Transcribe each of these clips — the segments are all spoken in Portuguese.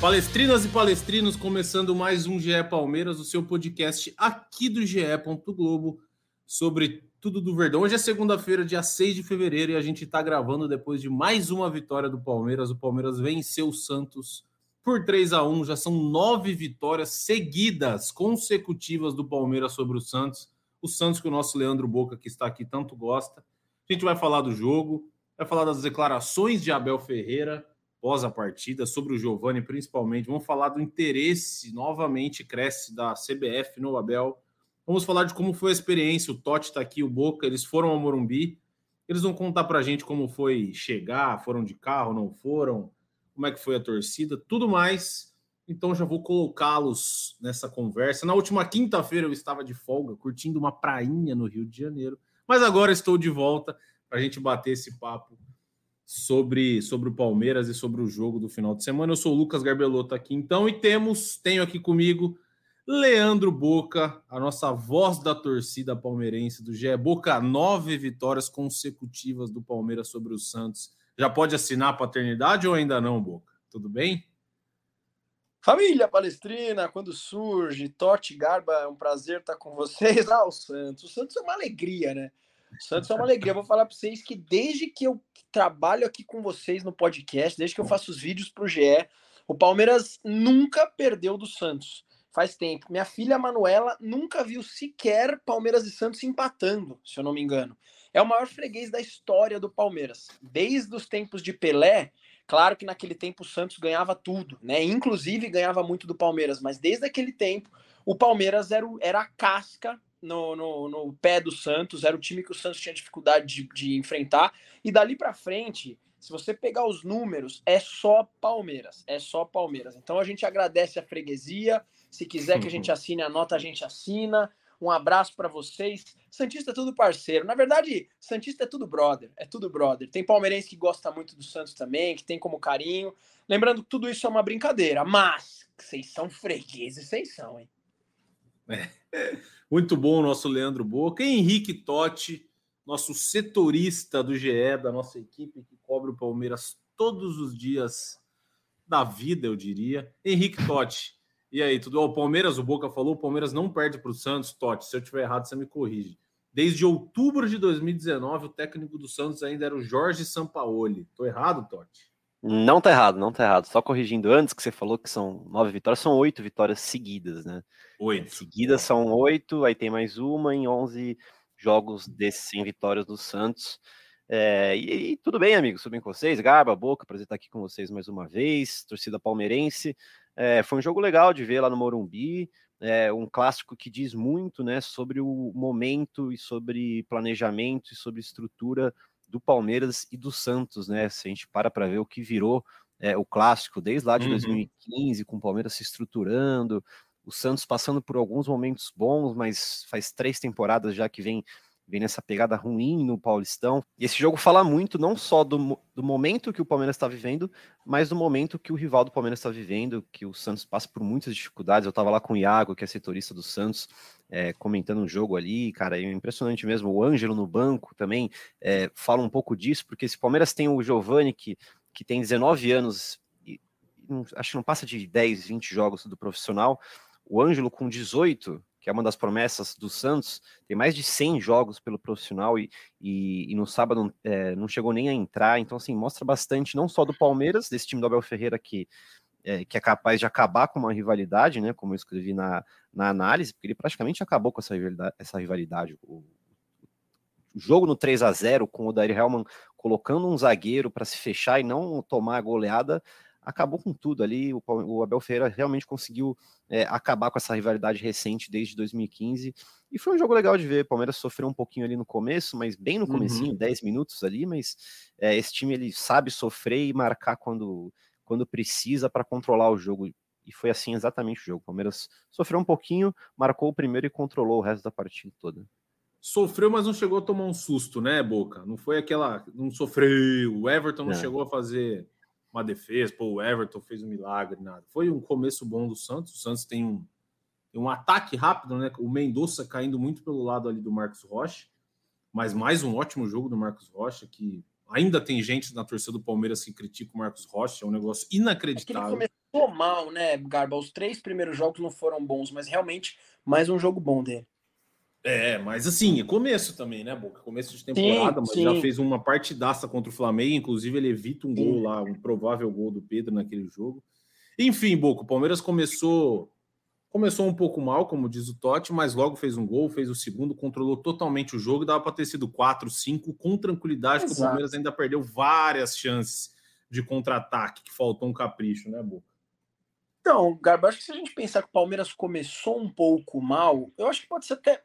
Palestrinas e palestrinos, começando mais um GE Palmeiras, o seu podcast aqui do GE. Globo sobre tudo do Verdão. Hoje é segunda-feira, dia 6 de fevereiro, e a gente está gravando depois de mais uma vitória do Palmeiras. O Palmeiras venceu o Santos por 3 a 1 Já são nove vitórias seguidas, consecutivas do Palmeiras sobre o Santos. O Santos que o nosso Leandro Boca, que está aqui, tanto gosta. A gente vai falar do jogo, vai falar das declarações de Abel Ferreira pós a partida, sobre o Giovani principalmente. Vamos falar do interesse, novamente cresce da CBF no Abel Vamos falar de como foi a experiência. O Totti está aqui, o Boca, eles foram ao Morumbi. Eles vão contar para a gente como foi chegar, foram de carro, não foram, como é que foi a torcida, tudo mais. Então já vou colocá-los nessa conversa. Na última quinta-feira eu estava de folga, curtindo uma prainha no Rio de Janeiro, mas agora estou de volta para a gente bater esse papo sobre, sobre o Palmeiras e sobre o jogo do final de semana. Eu sou o Lucas Garbelotto aqui, então, e temos, tenho aqui comigo Leandro Boca, a nossa voz da torcida palmeirense do GE. Boca, nove vitórias consecutivas do Palmeiras sobre o Santos. Já pode assinar a paternidade ou ainda não, Boca? Tudo bem? Família Palestrina, quando surge, Totti Garba, é um prazer estar com vocês. Ah, o Santos. O Santos é uma alegria, né? Santos é uma alegria. Eu vou falar para vocês que desde que eu trabalho aqui com vocês no podcast, desde que eu faço os vídeos para o GE, o Palmeiras nunca perdeu do Santos faz tempo. Minha filha Manuela nunca viu sequer Palmeiras e Santos empatando, se eu não me engano. É o maior freguês da história do Palmeiras. Desde os tempos de Pelé, claro que naquele tempo o Santos ganhava tudo, né? Inclusive ganhava muito do Palmeiras, mas desde aquele tempo o Palmeiras era, o, era a casca no, no, no, pé do Santos, era o time que o Santos tinha dificuldade de, de enfrentar. E dali para frente, se você pegar os números, é só Palmeiras, é só Palmeiras. Então a gente agradece a freguesia, se quiser que a gente assine a nota, a gente assina. Um abraço para vocês. Santista é tudo parceiro. Na verdade, Santista é tudo brother. É tudo brother. Tem palmeirense que gosta muito do Santos também, que tem como carinho. Lembrando que tudo isso é uma brincadeira, mas vocês são fregueses, vocês são, hein? É. Muito bom o nosso Leandro Boca. Henrique Totti, nosso setorista do GE, da nossa equipe que cobre o Palmeiras todos os dias da vida, eu diria. Henrique Totti, e aí, tudo? O Palmeiras, o Boca falou, o Palmeiras não perde para o Santos, Totti. Se eu tiver errado, você me corrige. Desde outubro de 2019, o técnico do Santos ainda era o Jorge Sampaoli. Tô errado, Totti? Não tá errado, não tá errado. Só corrigindo antes que você falou que são nove vitórias, são oito vitórias seguidas, né? Oito. Seguidas são oito, aí tem mais uma em onze jogos desses sem vitórias do Santos. É, e, e, tudo bem, amigos, tudo bem com vocês? Garba, Boca, prazer estar aqui com vocês mais uma vez, torcida palmeirense. É, foi um jogo legal de ver lá no Morumbi, é, um clássico que diz muito né, sobre o momento e sobre planejamento e sobre estrutura do Palmeiras e do Santos, né? Se a gente para para ver o que virou é, o clássico desde lá de uhum. 2015, com o Palmeiras se estruturando, o Santos passando por alguns momentos bons, mas faz três temporadas já que vem vem nessa pegada ruim no Paulistão. E esse jogo fala muito não só do, do momento que o Palmeiras está vivendo, mas do momento que o rival do Palmeiras está vivendo, que o Santos passa por muitas dificuldades. Eu estava lá com o Iago, que é setorista do Santos, é, comentando um jogo ali, cara, é impressionante mesmo. O Ângelo no banco também é, fala um pouco disso, porque esse Palmeiras tem o Giovani, que, que tem 19 anos, e, acho que não passa de 10, 20 jogos do profissional. O Ângelo com 18, que é uma das promessas do Santos, tem mais de 100 jogos pelo profissional e, e, e no sábado é, não chegou nem a entrar. Então, assim, mostra bastante, não só do Palmeiras, desse time do Abel Ferreira que, é, que é capaz de acabar com uma rivalidade, né? Como eu escrevi na, na análise, porque ele praticamente acabou com essa rivalidade. Essa rivalidade. O, jogo no 3 a 0 com o Dair Hellman colocando um zagueiro para se fechar e não tomar a goleada acabou com tudo ali. O, o Abel Ferreira realmente conseguiu é, acabar com essa rivalidade recente desde 2015. E foi um jogo legal de ver. O Palmeiras sofreu um pouquinho ali no começo, mas bem no comecinho, uhum. 10 minutos ali, mas é, esse time ele sabe sofrer e marcar quando, quando precisa para controlar o jogo. E foi assim exatamente o jogo. O Palmeiras sofreu um pouquinho, marcou o primeiro e controlou o resto da partida toda sofreu, mas não chegou a tomar um susto, né, Boca? Não foi aquela. Não sofreu. O Everton não, não. chegou a fazer uma defesa, pô, o Everton fez um milagre, nada. Foi um começo bom do Santos. O Santos tem um, tem um ataque rápido, né? O Mendonça caindo muito pelo lado ali do Marcos Rocha, mas mais um ótimo jogo do Marcos Rocha, que ainda tem gente na torcida do Palmeiras que critica o Marcos Rocha, é um negócio inacreditável. É ele começou mal, né, Garba? Os três primeiros jogos não foram bons, mas realmente mais um jogo bom dele. É, mas assim, é começo também, né, Boca? Começo de temporada, sim, mas sim. já fez uma partidaça contra o Flamengo, inclusive ele evita um sim. gol lá, um provável gol do Pedro naquele jogo. Enfim, Boca, o Palmeiras começou começou um pouco mal, como diz o Totti, mas logo fez um gol, fez o segundo, controlou totalmente o jogo, dava para ter sido 4, 5 com tranquilidade, porque o Palmeiras ainda perdeu várias chances de contra-ataque, que faltou um capricho, né, Boca? Então, Garba, acho que se a gente pensar que o Palmeiras começou um pouco mal, eu acho que pode ser até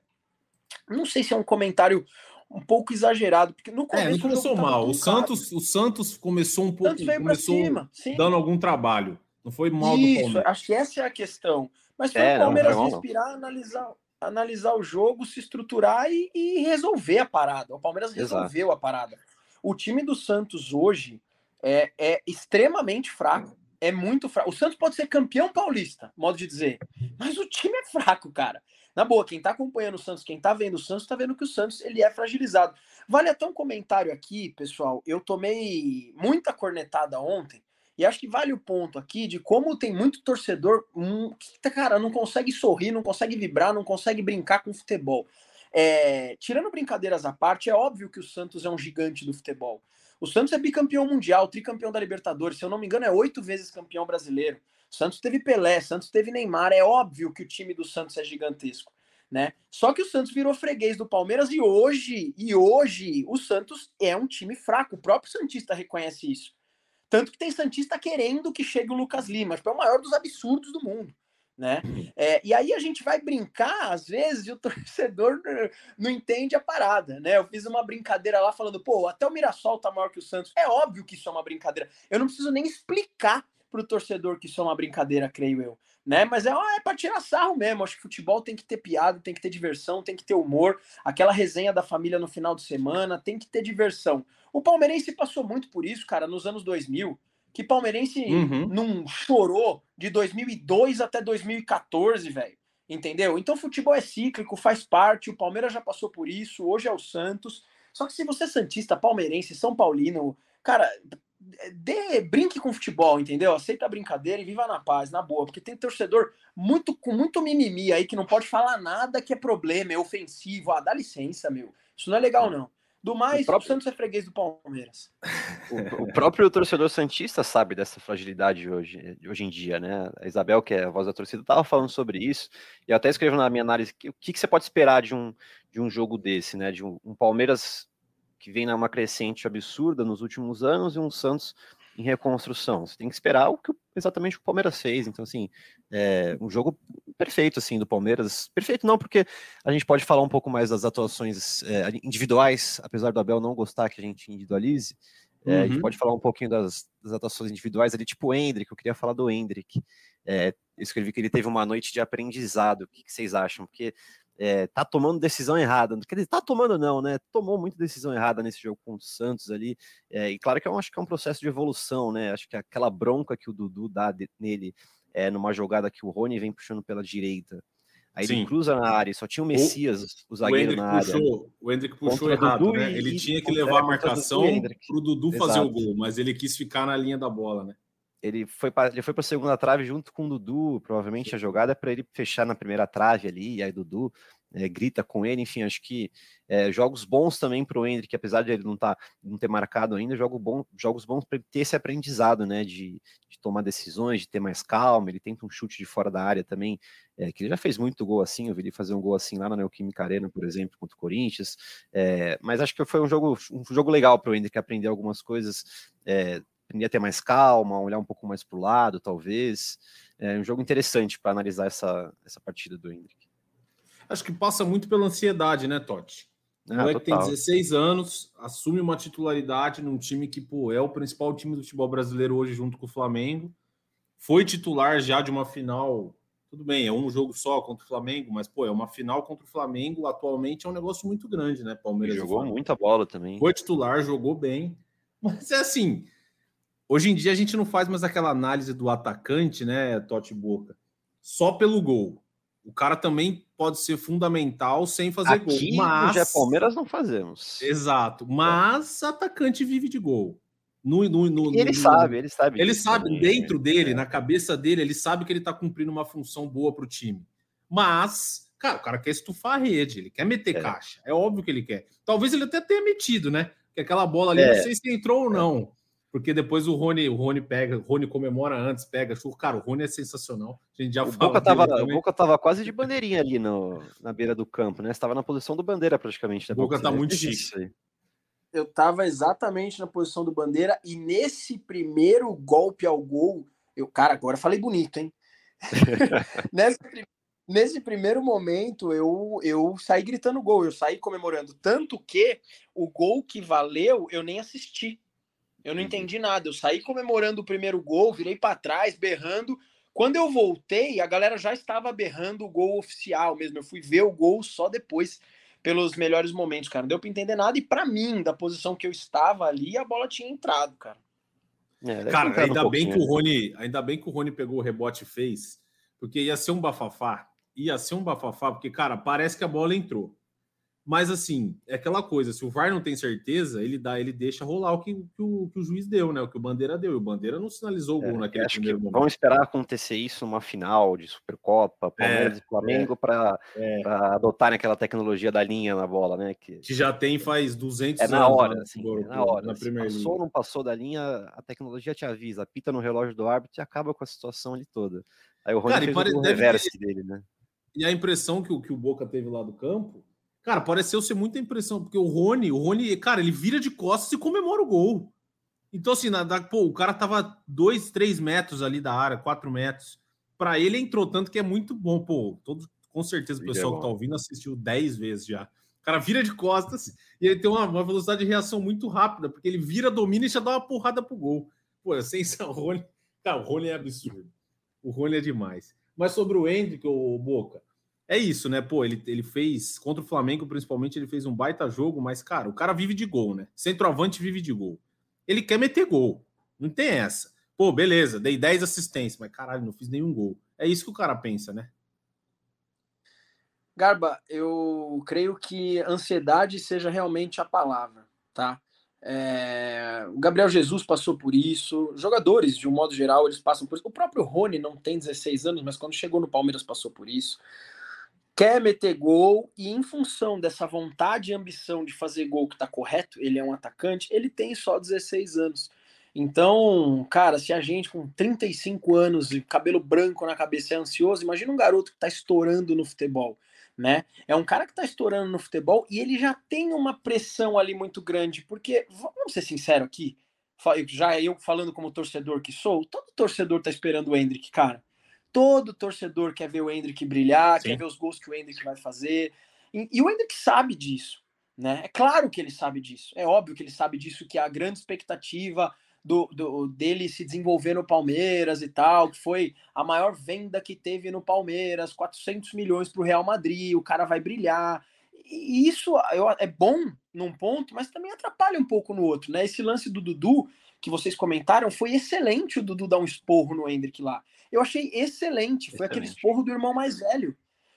não sei se é um comentário um pouco exagerado, porque no começo. É, não começou mal. O Santos, o Santos começou um pouco. começou cima, dando algum trabalho. Não foi mal Isso, do Palmeiras. Acho que essa é a questão. Mas foi é, o Palmeiras não, respirar, analisar, analisar o jogo, se estruturar e, e resolver a parada. O Palmeiras resolveu Exato. a parada. O time do Santos hoje é, é extremamente fraco. É muito fraco. O Santos pode ser campeão paulista, modo de dizer. Mas o time é fraco, cara. Na boa, quem tá acompanhando o Santos, quem tá vendo o Santos, tá vendo que o Santos ele é fragilizado. Vale até um comentário aqui, pessoal. Eu tomei muita cornetada ontem. E acho que vale o ponto aqui de como tem muito torcedor um, que, tá, cara, não consegue sorrir, não consegue vibrar, não consegue brincar com futebol. É, tirando brincadeiras à parte, é óbvio que o Santos é um gigante do futebol. O Santos é bicampeão mundial, tricampeão da Libertadores, se eu não me engano, é oito vezes campeão brasileiro. Santos teve Pelé, Santos teve Neymar. É óbvio que o time do Santos é gigantesco, né? Só que o Santos virou freguês do Palmeiras e hoje, e hoje, o Santos é um time fraco. O próprio Santista reconhece isso. Tanto que tem Santista querendo que chegue o Lucas Lima. Tipo, é o maior dos absurdos do mundo. Né? É, e aí a gente vai brincar, às vezes, e o torcedor não entende a parada, né? Eu fiz uma brincadeira lá falando, pô, até o Mirassol tá maior que o Santos. É óbvio que isso é uma brincadeira. Eu não preciso nem explicar para o torcedor que isso é uma brincadeira, creio eu. Né? Mas é, é para tirar sarro mesmo. Acho que futebol tem que ter piada, tem que ter diversão, tem que ter humor. Aquela resenha da família no final de semana, tem que ter diversão. O palmeirense passou muito por isso, cara, nos anos 2000. Que palmeirense uhum. não chorou de 2002 até 2014, velho. Entendeu? Então futebol é cíclico, faz parte. O Palmeiras já passou por isso, hoje é o Santos. Só que se você é Santista, palmeirense, São Paulino, cara, dê, brinque com futebol, entendeu? Aceita a brincadeira e viva na paz, na boa, porque tem torcedor muito com muito mimimi aí que não pode falar nada que é problema, é ofensivo. Ah, dá licença, meu. Isso não é legal, não. Do mais, o, próprio... Santos é freguês do Palmeiras. O, o, próprio torcedor Santista sabe dessa fragilidade hoje, hoje em dia, né? A Isabel, que é a voz da torcida, estava falando sobre isso, e eu até escrevo na minha análise o que, que, você pode esperar de um, de um jogo desse, né? De um, um Palmeiras que vem numa crescente absurda nos últimos anos e um Santos em reconstrução. Você tem que esperar o que exatamente o Palmeiras fez. Então, assim, é um jogo perfeito, assim, do Palmeiras. Perfeito não, porque a gente pode falar um pouco mais das atuações é, individuais, apesar do Abel não gostar que a gente individualize. É, uhum. A gente uhum. pode falar um pouquinho das, das, atuações individuais ali, tipo o Hendrick, eu queria falar do Hendrick. É, eu escrevi que ele teve uma noite de aprendizado. O que, que vocês acham? Porque é, tá tomando decisão errada. Quer dizer, tá tomando não, né? Tomou muita decisão errada nesse jogo contra o Santos ali. É, e claro que eu acho que é um processo de evolução, né? Acho que aquela bronca que o Dudu dá de, nele é, numa jogada que o Rony vem puxando pela direita. Aí Sim. ele cruza na área, só tinha o Messias, o, o zagueiro na área. Puxou, o Hendrick puxou errado, né? Ele tinha que levar a marcação para o Dudu fazer Exato. o gol, mas ele quis ficar na linha da bola, né? Ele foi para ele foi para a segunda trave junto com o Dudu, provavelmente a jogada é para ele fechar na primeira trave ali, e aí Dudu é, grita com ele, enfim, acho que é, jogos bons também para o Hendrick, apesar de ele não, tá, não ter marcado ainda, jogo bom, jogos bons para ter esse aprendizado, né, de, de, tomar decisões, de ter mais calma, ele tenta um chute de fora da área também, é, que ele já fez muito gol assim, eu vi ele fazer um gol assim lá na Neoquímica Arena, por exemplo, contra o Corinthians, é, mas acho que foi um jogo, um jogo legal para o Hendrick aprender algumas coisas, é, aprender a ter mais calma, olhar um pouco mais para o lado, talvez. É um jogo interessante para analisar essa, essa partida do Hendrick. Acho que passa muito pela ansiedade, né, Totti? O ah, moleque tem 16 anos, assume uma titularidade num time que pô, é o principal time do futebol brasileiro hoje, junto com o Flamengo. Foi titular já de uma final. Tudo bem, é um jogo só contra o Flamengo, mas pô, é uma final contra o Flamengo. Atualmente é um negócio muito grande, né? Palmeiras jogou muita bola também. Foi titular, jogou bem. Mas é assim, hoje em dia a gente não faz mais aquela análise do atacante, né, Totti Boca, só pelo gol. O cara também pode ser fundamental sem fazer Aqui, gol. Mas no Palmeiras não fazemos. Exato. Mas é. atacante vive de gol. No, no, no, ele sabe, ele sabe. Ele sabe também, dentro dele, é. na cabeça dele, ele sabe que ele tá cumprindo uma função boa para o time. Mas, cara, o cara quer estufar a rede, ele quer meter é. caixa. É óbvio que ele quer. Talvez ele até tenha metido, né? Que aquela bola ali, é. não sei se entrou ou não. Porque depois o Rony, o Rony pega, o Rony comemora antes, pega. Cara, o Rony é sensacional. A gente já o Boca tava, o Boca tava quase de bandeirinha ali no, na beira do campo, né? Estava na posição do bandeira praticamente. Né? O Boca tá muito chique. Eu tava exatamente na posição do bandeira e nesse primeiro golpe ao gol, eu, cara, agora falei bonito, hein? nesse, nesse primeiro momento eu, eu saí gritando gol, eu saí comemorando. Tanto que o gol que valeu eu nem assisti. Eu não uhum. entendi nada. Eu saí comemorando o primeiro gol, virei para trás, berrando. Quando eu voltei, a galera já estava berrando o gol oficial mesmo. Eu fui ver o gol só depois, pelos melhores momentos, cara. Não deu para entender nada. E para mim, da posição que eu estava ali, a bola tinha entrado, cara. É, cara, ainda um bem que o Rony, ainda bem que o Rony pegou o rebote e fez, porque ia ser um bafafá. Ia ser um bafafá, porque, cara, parece que a bola entrou. Mas assim, é aquela coisa, se o VAR não tem certeza, ele dá, ele deixa rolar o que, que, o, que o juiz deu, né? O que o Bandeira deu. E o Bandeira não sinalizou o é, gol naquele acho primeiro que momento. Vamos esperar acontecer isso numa final de Supercopa, Palmeiras é, e Flamengo, é, para é. adotarem aquela tecnologia da linha na bola, né? Que, que já tem faz 200 anos. É na hora, né? assim, é na hora. Na primeira passou ou não passou da linha, a tecnologia te avisa, apita no relógio do árbitro e acaba com a situação ali toda. Aí o Rony Cara, fez o reverso ter... dele, né? E a impressão que o, que o Boca teve lá do campo Cara, pareceu ser muita impressão, porque o Rony, o Rony, cara, ele vira de costas e comemora o gol. Então, assim, na, pô, o cara tava dois, três metros ali da área, quatro metros. Para ele entrou tanto que é muito bom, pô. Todo, com certeza o pessoal é que tá ouvindo assistiu dez vezes já. O cara vira de costas e ele tem uma, uma, velocidade de reação muito rápida, porque ele vira, domina e já dá uma porrada pro gol. Pô, sem o Rony. Cara, o Rony é absurdo. O Rony é demais. Mas sobre o Hendrick, o Boca, é isso, né? Pô, ele, ele fez contra o Flamengo, principalmente, ele fez um baita jogo, mas, cara, o cara vive de gol, né? Centroavante vive de gol. Ele quer meter gol. Não tem essa. Pô, beleza, dei 10 assistências, mas caralho, não fiz nenhum gol. É isso que o cara pensa, né? Garba, eu creio que ansiedade seja realmente a palavra, tá? É... O Gabriel Jesus passou por isso, jogadores, de um modo geral, eles passam por isso. O próprio Rony não tem 16 anos, mas quando chegou no Palmeiras passou por isso quer meter gol e em função dessa vontade e ambição de fazer gol que tá correto, ele é um atacante, ele tem só 16 anos. Então, cara, se a gente com 35 anos e cabelo branco na cabeça é ansioso, imagina um garoto que tá estourando no futebol, né? É um cara que tá estourando no futebol e ele já tem uma pressão ali muito grande, porque, vamos ser sinceros aqui, já eu falando como torcedor que sou, todo torcedor tá esperando o Hendrick, cara. Todo torcedor quer ver o Hendrick brilhar, Sim. quer ver os gols que o Hendrick vai fazer. E, e, o Hendrick sabe disso, né? É claro que ele sabe disso. É óbvio que ele sabe disso, que a grande expectativa do, do, dele se desenvolver no Palmeiras e tal, que foi a maior venda que teve no Palmeiras, 400 milhões para o Real Madrid, o cara vai brilhar. E isso é bom num ponto, mas também atrapalha um pouco no outro, né? Esse lance do Dudu que vocês comentaram, foi excelente o Dudu dar um esporro no Hendrick lá. Eu achei excelente. Foi excelente. aquele esporro do irmão mais velho.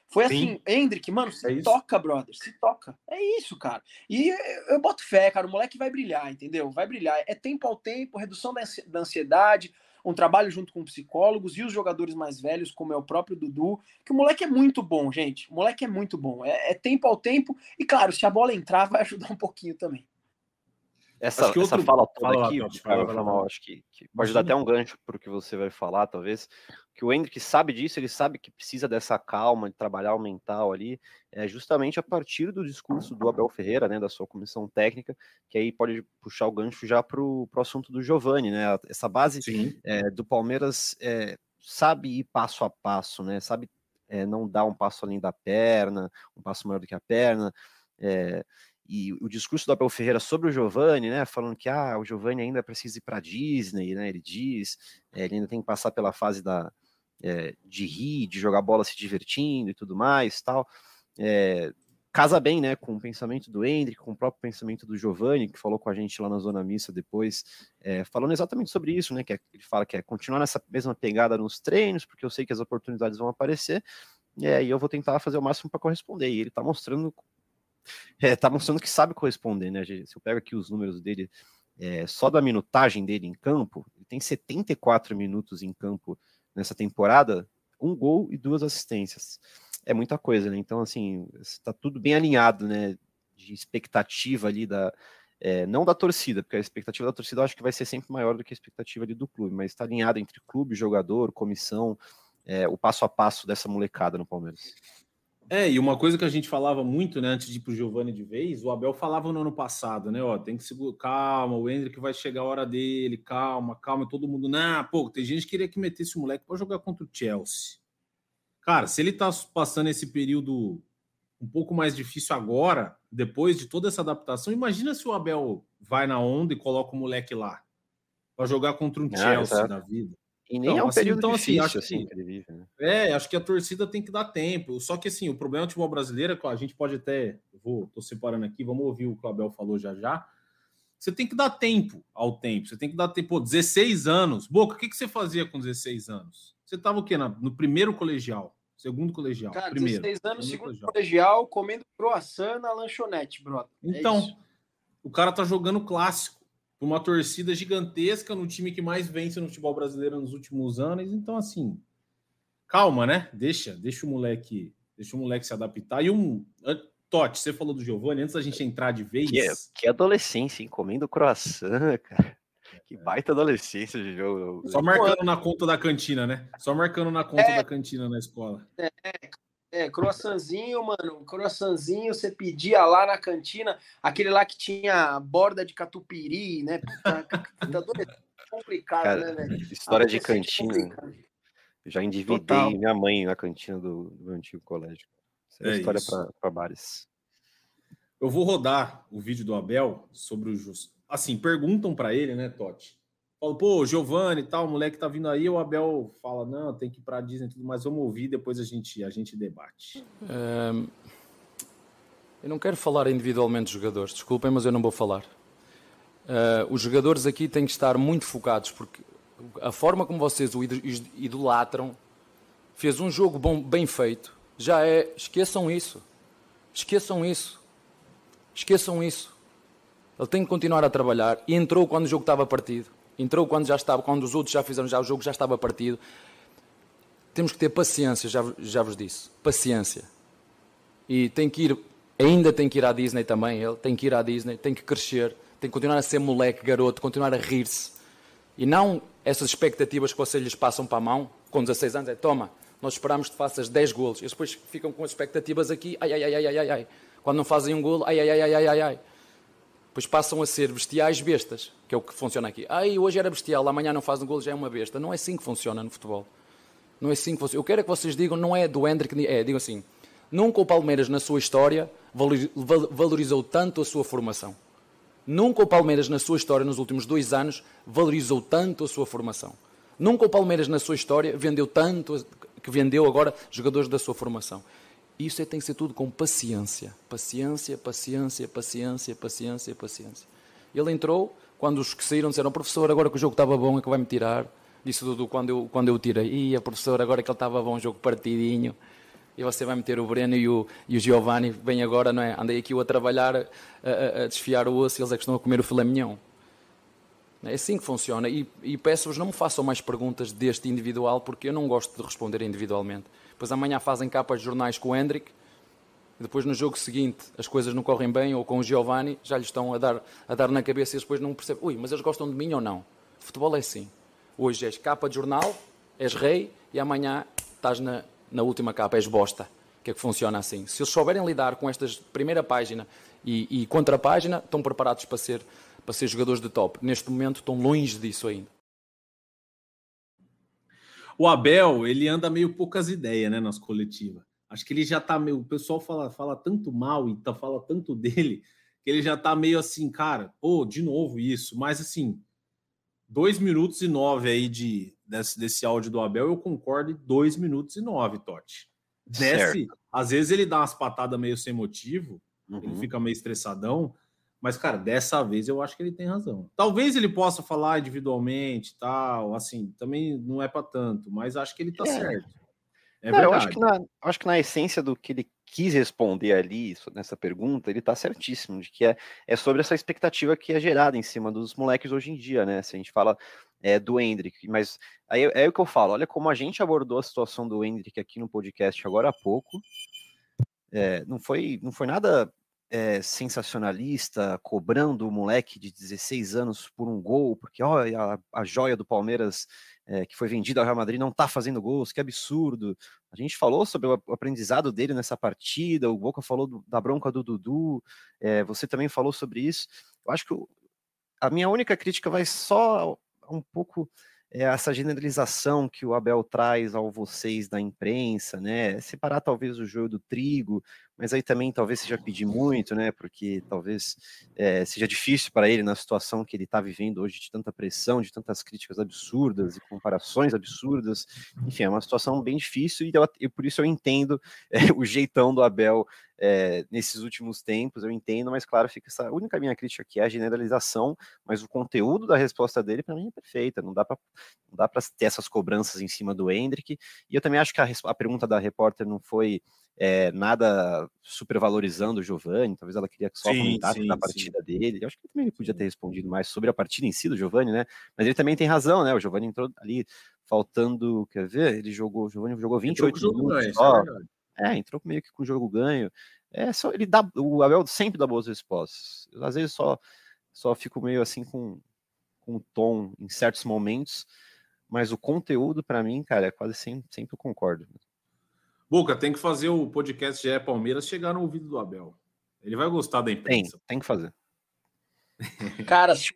Foi assim, Hendrick, mano, se é toca, brother, se toca. É isso, cara. E eu boto fé, cara, o moleque vai brilhar, entendeu? Vai brilhar. É tempo ao tempo, redução da ansiedade, um trabalho junto com psicólogos e os jogadores mais velhos, como é o próprio Dudu, que o moleque é muito bom, gente. O moleque é muito bom. É, é tempo ao tempo. E claro, se a bola entrar, vai ajudar um pouquinho também. Essa, essa outro- fala toda Fala lá, aqui, Thiago, fala, fala mal, acho que, que pode dar até um gancho para o que você vai falar, talvez. Que o Hendrick sabe disso, ele sabe que precisa dessa calma, de trabalhar o mental ali, é justamente a partir do discurso do Abel Ferreira, né, da sua comissão técnica, que aí pode puxar o gancho já para o assunto do Giovani, né? Essa base é, do Palmeiras é, sabe ir passo a passo, né? Sabe é, não dar um passo além da perna, um passo maior do que a perna. é, e o discurso do Abel Ferreira sobre o Giovani, né? Falando que ah, o Giovani ainda precisa ir para Disney, né? Ele diz, é, ele ainda tem que passar pela fase da, é, de rir, de jogar bola se divertindo e tudo mais, tal. É, casa bem, né, com o pensamento do Hendrick, com o próprio pensamento do Giovani, que falou com a gente lá na Zona Missa depois, falando exatamente sobre isso, né, que é- ele fala que é continuar nessa mesma pegada nos treinos, porque eu sei que as oportunidades vão aparecer, e eu vou tentar fazer o máximo para corresponder, e ele tá mostrando, é, tá mostrando que sabe corresponder, né, se eu pego aqui os números dele, é, só da minutagem dele em campo, ele tem 74 minutos em campo nessa temporada, um gol e duas assistências é muita coisa, né? Então, assim, está tudo bem alinhado, né? De expectativa ali da. é, não da torcida, porque a expectativa da torcida eu acho que vai ser sempre maior do que a expectativa ali do clube, mas está alinhado entre clube, jogador, comissão, é, o passo a passo dessa molecada no Palmeiras. É, e uma coisa que a gente falava muito, né, antes de ir pro Giovani de vez, o Abel falava no ano passado, né, ó, tem que segurar, calma, o Hendrick vai chegar a hora dele, calma, calma, todo mundo, não, pô, tem gente que queria que metesse o moleque para jogar contra o Chelsea. Cara, se ele tá passando esse período um pouco mais difícil agora, depois de toda essa adaptação, imagina se o Abel vai na onda e coloca o moleque lá para jogar contra um Ah, Chelsea exato. da vida. E nem Então, é um assim, período então, assim, difícil, acho assim, que- ele vive, né? É, acho que a torcida tem que dar tempo. Só que assim, o problema do futebol brasileiro é a gente pode até. Vou, tô separando aqui, vamos ouvir o que o Abel falou já já. Você tem que dar tempo ao tempo. Você tem que dar tempo. Pô, 16 anos. Boca, o que, que você fazia com 16 anos? Você tava o quê? Na- no primeiro colegial? Segundo colegial? Cara, primeiro. 16 anos, segundo colegial, comendo croissant na lanchonete, brother. É Então, isso. o cara tá jogando clássico. Com Uma torcida gigantesca no time que mais vence no futebol brasileiro nos últimos anos. Então, assim, calma, né? Deixa, deixa o moleque, deixa o moleque se adaptar. E um. Totti, você falou do Giovanni, antes da gente entrar de vez. Que, é, que adolescência, hein? Comendo croissant, cara. Que baita adolescência de jogo. Só marcando na conta da cantina, né? Só marcando na conta É. da cantina na escola. É, croissantzinho, mano, croissantzinho, você pedia lá na cantina, aquele lá que tinha borda de catupiry, né? É complicado, Cara, né, velho? História de é cantina. já endividei Total. minha mãe na cantina do, do meu antigo colégio. Isso é, É história para bares. Eu vou rodar o vídeo do Abel sobre o Jus. Assim, perguntam para ele, né, Totti? Fala, pô, Giovanni e tal, o moleque tá vindo aí. O Abel fala, não, tem que ir pra Disney e tudo mais. Vamos ouvir, depois a gente, a gente debate. Hum, eu não quero falar individualmente dos jogadores, desculpem, mas eu não vou falar. Uh, os jogadores aqui têm que estar muito focados, porque a forma como vocês o ido- idolatram fez um jogo bom, bem feito. Já é. Esqueçam isso. Esqueçam isso. Esqueçam isso. Ele tem que continuar a trabalhar. E entrou quando o jogo estava partido. Entrou quando já estava, quando os outros já fizeram já o jogo já estava partido. Temos que ter paciência, já, já vos disse. Paciência. E tem que ir, ainda tem que ir à Disney também, ele tem que ir à Disney, tem que crescer, tem que continuar a ser moleque, garoto, continuar a rir-se. E não essas expectativas que vocês lhes passam para a mão, com 16 anos, é toma, nós esperamos que faças 10 golos. E depois ficam com as expectativas aqui, ai, ai, ai, ai, ai, ai. Quando não fazem um golo, ai, ai, ai, ai, ai, ai, ai. Depois passam a ser bestiais bestas, que é o que funciona aqui. Ai, hoje era bestial, amanhã não faz um golo, já é uma besta. Não é assim que funciona no futebol. Não é assim que funciona. Eu quero é que vocês digam, não é do Hendrick, é, digam assim, nunca o Palmeiras na sua história valori- val- valorizou tanto a sua formação. Nunca o Palmeiras na sua história, nos últimos dois anos, valorizou tanto a sua formação. Nunca o Palmeiras na sua história vendeu tanto, que vendeu agora jogadores da sua formação. Isso é, tem que ser tudo com paciência. Paciência, paciência, paciência, paciência, paciência. Ele entrou, quando os que saíram disseram, professor, agora que o jogo estava bom é que vai-me tirar. Disse Dudu quando eu, quando eu tirei. Ia, professor, agora que ele estava bom, jogo partidinho. E você vai meter o Breno e o, e o Giovanni, bem agora, não é? Andei aqui eu a trabalhar, a, a- a desfiar o osso eles é que estão a comer o filé mignon. É assim que funciona. E, e peço-vos, não me façam mais perguntas deste individual, porque eu não gosto de responder individualmente. Depois amanhã fazem capas de jornais com o Hendrick e depois no jogo seguinte as coisas não correm bem, ou com o Giovanni, já lhes estão a dar, a dar na cabeça e depois não percebem, ui, mas eles gostam de mim ou não? Futebol é assim. Hoje és capa de jornal, és rei, e amanhã estás na, na última capa, és bosta. Que é que funciona assim. Se eles souberem lidar com esta primeira página e, e contra página, estão preparados para ser, para ser jogadores de top. Neste momento estão longe disso ainda. O Abel, ele anda meio poucas ideias, né, nas coletivas. Acho que ele já tá meio. O pessoal fala, fala tanto mal e tá, fala tanto dele que ele já tá meio assim, cara, pô, de novo isso. Mas assim, dois minutos e nove aí de, desse, desse áudio do Abel, eu concordo em dois minutos e nove, Totti. Desce, às vezes ele dá umas patadas meio sem motivo, uhum. ele fica meio estressadão, mas, cara, dessa vez eu acho que ele tem razão. Talvez ele possa falar individualmente, tal, assim, também não é para tanto, mas acho que ele tá é. certo. É não, eu acho que, na, acho que na essência do que ele quis responder ali nessa pergunta, ele tá certíssimo, de que é, é sobre essa expectativa que é gerada em cima dos moleques hoje em dia, né? Se a gente fala é, do Hendrick, mas aí é, o que eu falo, olha como a gente abordou a situação do Hendrick aqui no podcast agora há pouco. É, não, foi, não foi nada é, sensacionalista, cobrando o moleque de 16 anos por um gol, porque olha, a, a joia do Palmeiras é, que foi vendido ao Real Madrid não está fazendo gols, que absurdo. A gente falou sobre o aprendizado dele nessa partida, o Boca falou do, da bronca do Dudu, é, você também falou sobre isso. Eu acho que a minha única crítica vai só um pouco é, essa generalização que o Abel traz ao vocês da imprensa, né? Separar talvez o joio do trigo, mas aí também talvez seja pedir muito, né? Porque talvez é, seja difícil para ele na situação que ele está vivendo hoje de tanta pressão, de tantas críticas absurdas e comparações absurdas. Enfim, é uma situação bem difícil e, eu, por isso eu entendo é, o jeitão do Abel é, nesses últimos tempos, eu entendo, mas claro, fica essa única minha crítica aqui é a generalização, mas o conteúdo da resposta dele para mim é perfeita, não dá para não dá para ter essas cobranças em cima do Hendrick. E eu também acho que a, a pergunta da repórter não foi é, nada supervalorizando o Giovanni, talvez ela queria só sim, comentar sim, da partida sim. dele. Eu acho que também ele podia ter respondido mais sobre a partida em si do Giovanni, né? Mas ele também tem razão, né? O Giovanni entrou ali faltando, quer ver? Ele jogou, o Giovanni jogou 28 entrou minutos ganho. É, é, entrou meio que com o jogo ganho. É só ele dá, o Abel sempre dá boas respostas. Eu, às vezes só só fico meio assim com com tom em certos momentos, mas o conteúdo para mim, cara, é quase sempre, sempre eu concordo. Boca, tem que fazer o podcast de é Palmeiras chegar no ouvido do Abel. Ele vai gostar da imprensa. Tem, tem que fazer. Cara, se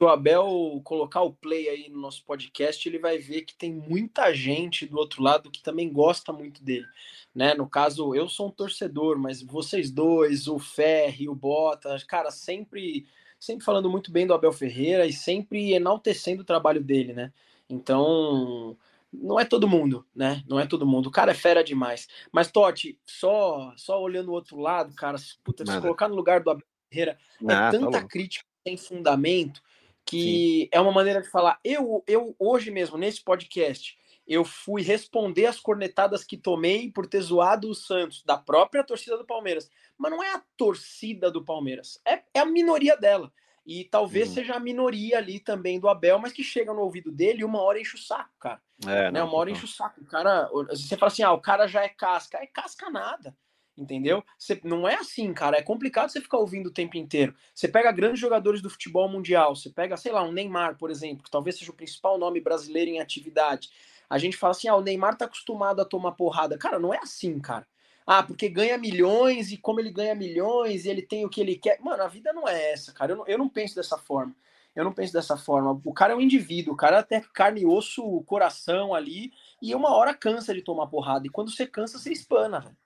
o Abel colocar o play aí no nosso podcast, ele vai ver que tem muita gente do outro lado que também gosta muito dele. Né? No caso, eu sou um torcedor, mas vocês dois, o Ferri, o Bota, cara, sempre, sempre falando muito bem do Abel Ferreira e sempre enaltecendo o trabalho dele, né? Então, não é todo mundo, né? Não é todo mundo. O cara é fera demais. Mas, Totti, só só olhando o outro lado, cara, puta, se colocar no lugar do Abel Ferreira, é ah, tá tanta tá crítica sem fundamento que Sim. é uma maneira de falar. Eu, eu hoje mesmo, nesse podcast, eu fui responder as cornetadas que tomei por ter zoado o Santos, da própria torcida do Palmeiras. Mas não é a torcida do Palmeiras, é, é a minoria dela. E talvez uhum. seja a minoria ali também do Abel, mas que chega no ouvido dele e uma hora enche o saco, cara. É, né? Uma hora enche o saco. O cara, você fala assim, ah, o cara já é casca. É casca nada. Entendeu? Você, não é assim, cara. É complicado você ficar ouvindo o tempo inteiro. Você pega grandes jogadores do futebol mundial, você pega, sei lá, um Neymar, por exemplo, que talvez seja o principal nome brasileiro em atividade. A gente fala assim, ah, o Neymar tá acostumado a tomar porrada. Cara, não é assim, cara. Ah, porque ganha milhões e como ele ganha milhões e ele tem o que ele quer. Mano, a vida não é essa, cara. Eu não, eu não penso dessa forma. Eu não penso dessa forma. O cara é um indivíduo, o cara até carne e osso, coração ali, e uma hora cansa de tomar porrada. E quando você cansa, você espana, velho.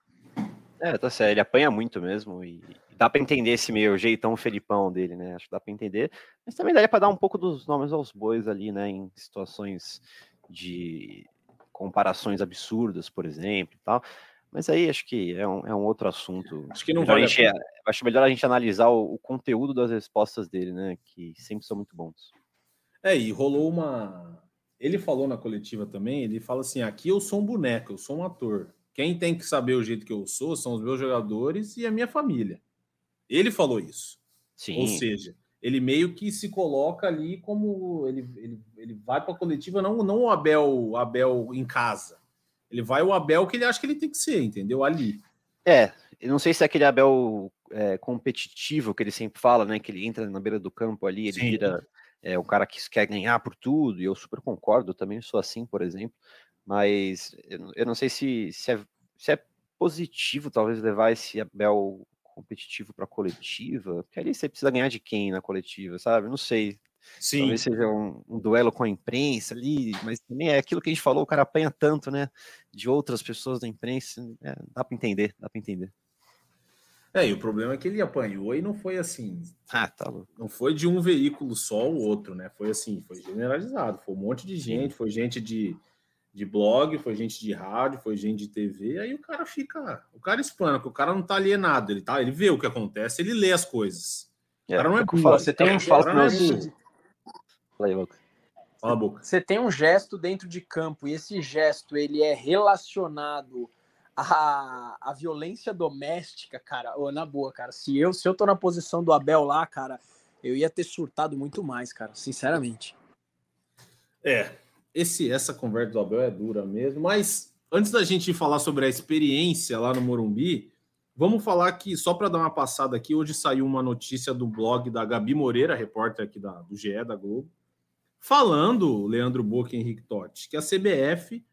É, tá certo. Ele apanha muito mesmo. E dá para entender esse meio jeitão Felipão dele, né? Acho que dá para entender. Mas também daria para dar um pouco dos nomes aos bois ali, né? Em situações de comparações absurdas, por exemplo, e tal. Mas aí acho que é um, é um outro assunto. Acho que não vai. Gente, acho melhor a gente analisar o, o, conteúdo das respostas dele, né? Que sempre são muito bons. É, e rolou uma. Ele falou na coletiva também, ele fala assim: aqui eu sou um boneco, eu sou um ator. Quem tem que saber o jeito que eu sou são os meus jogadores e a minha família. Ele falou isso. Sim. Ou seja, ele meio que se coloca ali como ele, ele, ele vai para a coletiva, não, não o Abel, o Abel em casa ele vai o Abel que ele acha que ele tem que ser, entendeu? Ali. É, eu não sei se é aquele Abel é, competitivo que ele sempre fala, né? Que ele entra na beira do campo ali, ele Sim. vira é, o cara que quer ganhar por tudo, e eu super concordo, também sou assim, por exemplo. Mas eu, eu não sei se, se, é, se é positivo, talvez, levar esse Abel competitivo para coletiva, porque ali você precisa ganhar de quem na coletiva, sabe? Não sei. Sim. Talvez seja um, um, duelo com a imprensa ali, mas também é aquilo que a gente falou, o cara apanha tanto, né? De outras pessoas da imprensa, é, dá para entender, dá para entender. É, e o problema é que ele apanhou e não foi assim. Ah, tá louco. Não foi de um veículo só o outro, né? Foi assim, foi generalizado. Foi um monte de gente, foi gente de, de blog, foi gente de rádio, foi gente de TV. Aí o cara fica. O cara espana, que o cara não tá alienado. Ele, tá, ele vê o que acontece, ele lê as coisas. O cara não é, é burro. Você tem um fala não é burro. Fala aí, Boca. Fala, Boca. Você tem um gesto dentro de campo e esse gesto ele é relacionado a, a violência doméstica, cara, oh, na boa, cara, se eu, se eu tô na posição do Abel lá, cara, eu ia ter surtado muito mais, cara, sinceramente. É, esse essa conversa do Abel é dura mesmo, mas antes da gente falar sobre a experiência lá no Morumbi, vamos falar que, só para dar uma passada aqui, hoje saiu uma notícia do blog da Gabi Moreira, repórter aqui da, do GE da Globo, falando, Leandro Boca e Henrique Totti, que a CBF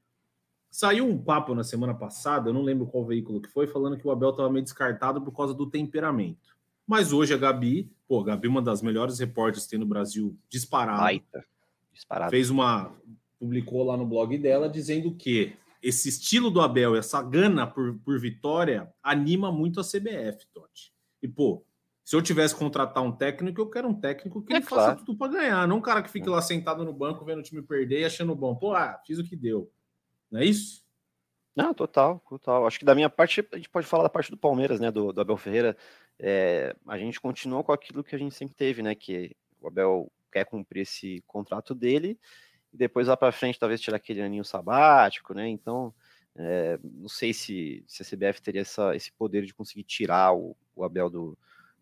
Saiu um papo na semana passada, eu não lembro qual veículo que foi, falando que o Abel estava meio descartado por causa do temperamento. Mas hoje a Gabi, pô, a Gabi, é uma das melhores repórteres que tem no Brasil, disparada. Baita. Disparado. Fez uma. publicou lá no blog dela dizendo que esse estilo do Abel, essa gana por, por vitória, anima muito a CBF, Totti. E, pô, se eu tivesse que contratar um técnico, eu quero um técnico que é ele claro. faça tudo para ganhar, não um cara que fique lá sentado no banco vendo o time perder e achando bom. Pô, ah, fiz o que deu. Não é isso? Não, total, total. Acho que da minha parte, a gente pode falar da parte do Palmeiras, né? Do, do Abel Ferreira. É, a gente continua com aquilo que a gente sempre teve, né? Que o Abel quer cumprir esse contrato dele e depois lá para frente talvez tirar aquele aninho sabático, né? Então, é, não sei se, se a CBF teria essa, esse poder de conseguir tirar o, o Abel do,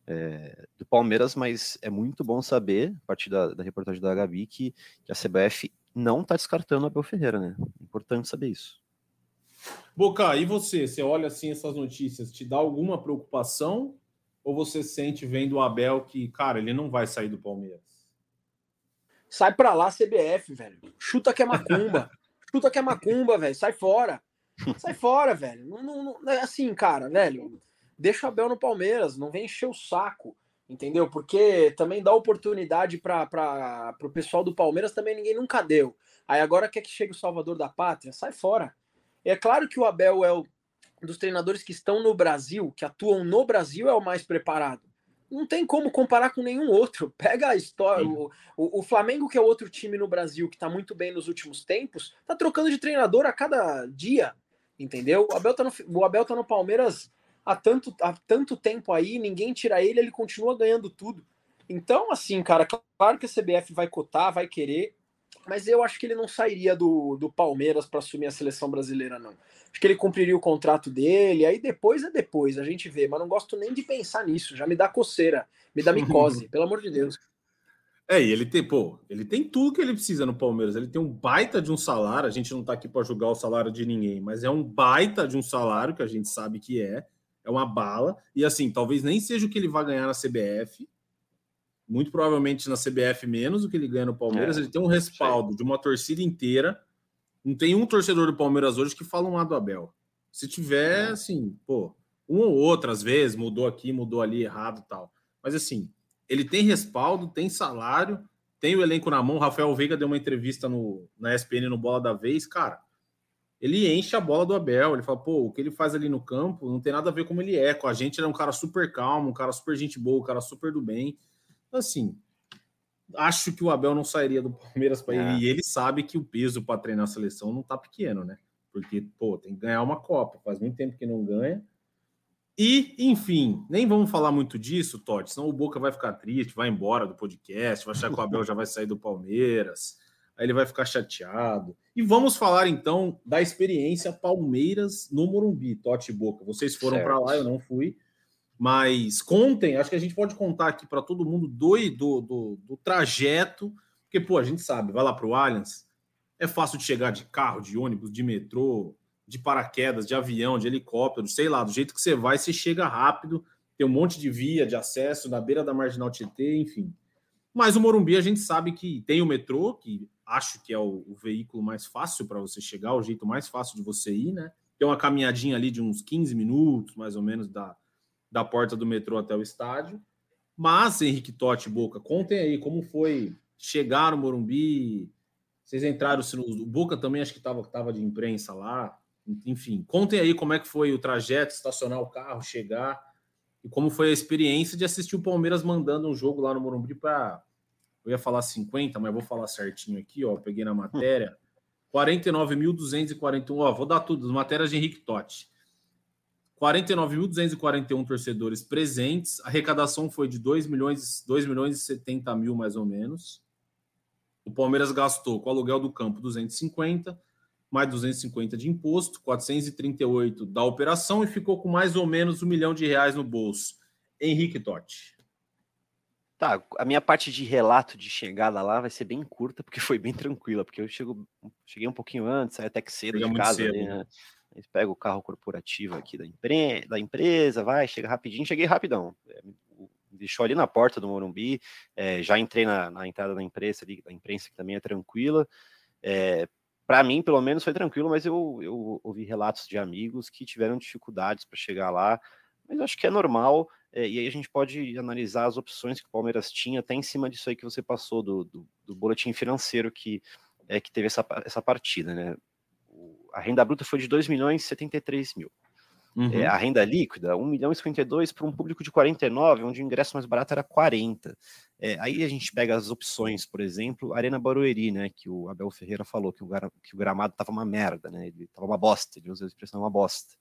é, do Palmeiras, mas é muito bom saber, a partir da, da reportagem da Gabi, que, que a CBF não está descartando o Abel Ferreira, né? Importante saber isso. Boca, e você? Você olha assim essas notícias, te dá alguma preocupação? Ou você sente vendo o Abel que, cara, ele não vai sair do Palmeiras? Sai pra lá, CBF, velho. Chuta que é macumba. Chuta que é macumba, velho. Sai fora. Sai fora, velho. Não, não, não, é assim, cara, velho. Deixa o Abel no Palmeiras. Não vem encher o saco entendeu? Porque também dá oportunidade para o pessoal do Palmeiras, também ninguém nunca deu. Aí agora quer que chegue o salvador da pátria, sai fora. É claro que o Abel é o dos treinadores que estão no Brasil, que atuam no Brasil, é o mais preparado. Não tem como comparar com nenhum outro. Pega a história. O, o, o, Flamengo, que é outro time no Brasil que está muito bem nos últimos tempos, tá trocando de treinador a cada dia. Entendeu? O Abel tá no, o Abel tá no Palmeiras há tanto, há tanto tempo aí, ninguém tira ele, ele continua ganhando tudo. Então, assim, cara, claro que a CBF vai cotar, vai querer, mas eu acho que ele não sairia do, do Palmeiras para assumir a seleção brasileira, não. Acho que ele cumpriria o contrato dele, aí depois é depois, a gente vê, mas não gosto nem de pensar nisso, já me dá coceira, me dá micose, pelo amor de Deus. É, e ele tem, pô, ele tem tudo que ele precisa no Palmeiras. Ele tem um baita de um salário. A gente não tá aqui para julgar o salário de ninguém, mas é um baita de um salário que a gente sabe que é é uma bala. E assim, talvez nem seja o que ele vai ganhar na CBF. Muito provavelmente na CBF menos do que ele ganha no Palmeiras. É, ele tem um respaldo de uma torcida inteira. Não tem um torcedor do Palmeiras hoje que fala um lado do Abel. Se tiver, é. assim, pô, um ou outro, às vezes, mudou aqui, mudou ali, errado tal. Mas assim, ele tem respaldo, tem salário, tem o elenco na mão. Rafael Veiga deu uma entrevista no, na ESPN no Bola da Vez, cara ele enche a bola do Abel. Ele fala, pô, o que ele faz ali no campo não tem nada a ver como ele é. Com a gente, ele é um cara super calmo, um cara super gente boa, um cara super do bem. Então, assim, acho que o Abel não sairia do Palmeiras para é. ele. E ele sabe que o peso para treinar a seleção não tá pequeno, né? Porque, pô, tem que ganhar uma Copa. Faz muito tempo que não ganha. E, enfim, nem vamos falar muito disso, Totti, senão o Boca vai ficar triste, vai embora do podcast, vai achar que o Abel já vai sair do Palmeiras aí ele vai ficar chateado. E vamos falar então da experiência Palmeiras no Morumbi, Totti Boca. Vocês foram para lá, eu não fui. Mas contem, acho que a gente pode contar aqui para todo mundo do, do, do, do, trajeto, porque, pô, a gente sabe, vai lá para o Allianz, é fácil de chegar de carro, de ônibus, de metrô, de paraquedas, de avião, de helicóptero, sei lá, do jeito que você vai, você chega rápido, tem um monte de via de acesso na beira da Marginal Tietê, enfim. Mas o Morumbi a gente sabe que tem o metrô, que acho que é o, o veículo mais fácil para você chegar, o jeito mais fácil de você ir, né? Tem uma caminhadinha ali de uns 15 minutos, mais ou menos, da, da porta do metrô até o estádio. Mas, Henrique Totti, Boca, contem aí como foi chegar no Morumbi. Vocês entraram, o Boca também acho que estava tava de imprensa lá. Enfim, contem aí como é que foi o trajeto, estacionar o carro, chegar e como foi a experiência de assistir o Palmeiras mandando um jogo lá no Morumbi para eu ia falar 50, mas vou falar certinho aqui, ó. Peguei na matéria. 49.241, ó, vou dar tudo, as matérias de Henrique Totti. 49.241 torcedores presentes, a arrecadação foi de 2 milhões, 2 milhões e 70 mil, mais ou menos. O Palmeiras gastou com o aluguel do campo 250, mais 250 de imposto, 438 da operação e ficou com mais ou menos um milhão de reais no bolso. Henrique Totti. Tá, a minha parte de relato de chegada lá vai ser bem curta, porque foi bem tranquila, porque eu chego, cheguei um pouquinho antes, saí até que cedo chega de casa, cedo, né? né? Pega o carro corporativo aqui da, empre da empresa, vai, chega rapidinho, cheguei rapidão. É, deixou ali na porta do Morumbi, é, já entrei na, na, entrada da imprensa ali, da imprensa que também é tranquila. É, para mim, pelo menos, foi tranquilo, mas eu, eu ouvi relatos de amigos que tiveram dificuldades para chegar lá, mas acho que é normal. É, e aí a gente pode analisar as opções que o Palmeiras tinha, até em cima disso aí que você passou, do, do, do boletim financeiro que, é, que teve essa, essa partida, né? O, a renda bruta foi de 2 milhões e 73 mil. Uhum. É, a renda líquida, 1 milhão e 52 para um público de 49, onde o ingresso mais barato era 40. É, aí a gente pega as opções, por exemplo, Arena Barueri, né, que o Abel Ferreira falou que o, que o gramado estava uma merda, né, ele estava uma bosta, ele usa a expressão uma bosta.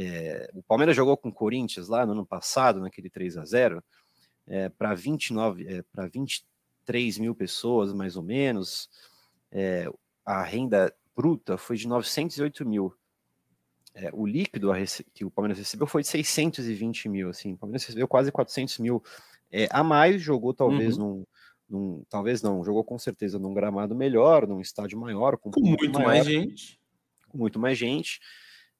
É, o Palmeiras jogou com o Corinthians lá no ano passado, naquele 3 a 0 é, para 29, é, para 23 mil pessoas, mais ou menos. É, a renda bruta foi de 908 mil. É, o líquido que o Palmeiras recebeu foi de 620 mil. Assim, o Palmeiras recebeu quase 400 mil a mais, jogou talvez uhum. num, num, Talvez não, jogou com certeza num gramado melhor, num estádio maior, com, com muito maior, mais gente. Com muito mais gente.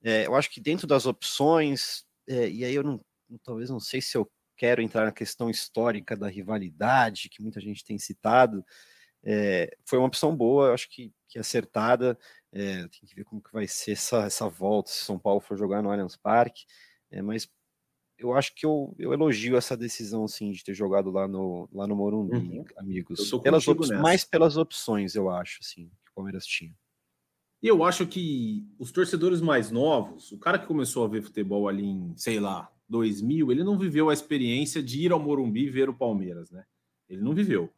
É, eu acho que dentro das opções, é, e aí eu não, talvez não sei se eu quero entrar na questão histórica da rivalidade, que muita gente tem citado, é, foi uma opção boa, eu acho que, que acertada. É, tem que ver como que vai ser essa, essa volta, se São Paulo for jogar no Allianz Parque, é, mas eu acho que eu, eu elogio essa decisão assim, de ter jogado lá no, lá no Morumbi, uhum. amigos. Pelas mais pelas opções, eu acho, assim, que o Palmeiras tinha. E eu acho que os torcedores mais novos, o cara que começou a ver futebol ali em, sei lá, 2000, ele não viveu a experiência de ir ao Morumbi e ver o Palmeiras, né? Ele não viveu.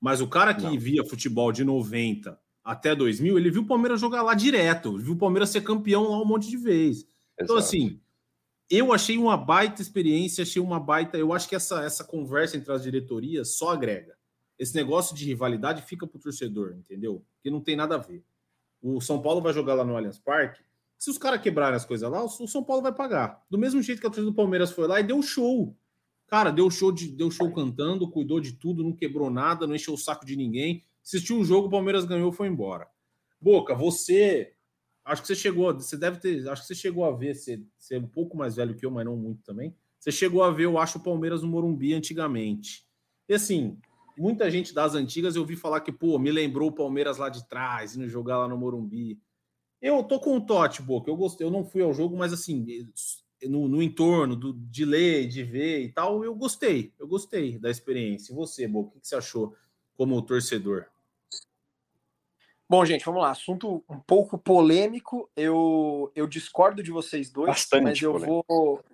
Mas o cara que não. via futebol de 90 até 2000, ele viu o Palmeiras jogar lá direto, viu o Palmeiras ser campeão lá um monte de vezes. Então, Exato. Então, assim, eu achei uma baita experiência, achei uma baita. Eu acho que essa, essa conversa entre as diretorias só agrega. Esse negócio de rivalidade fica para o torcedor, entendeu? Que não tem nada a ver. O São Paulo vai jogar lá no Allianz Parque. Se os caras quebrarem as coisas lá, o São Paulo vai pagar. Do mesmo jeito que a torcida do Palmeiras foi lá e deu show. Cara, deu show, de, deu show cantando, cuidou de tudo, não quebrou nada, não encheu o saco de ninguém. Assistiu o jogo, o Palmeiras ganhou, foi embora. Boca, você. Acho que você chegou, você deve ter. Acho que você chegou a ver, você, você é um pouco mais velho que eu, mas não muito também. Você chegou a ver, eu acho, o Palmeiras no Morumbi antigamente. E assim, muita gente das antigas eu ouvi falar que, pô, me lembrou o Palmeiras lá de trás, indo jogar lá no Morumbi. Eu tô com o Totti, Boca. Eu gostei, eu não fui ao jogo, mas assim, no, no entorno do, de ler, de ver e tal, eu gostei. Eu gostei da experiência. E você, Boca, o que você achou como torcedor? Bom, gente, vamos lá. Assunto um pouco polêmico. Eu, eu discordo de vocês dois, Bastante mas eu vou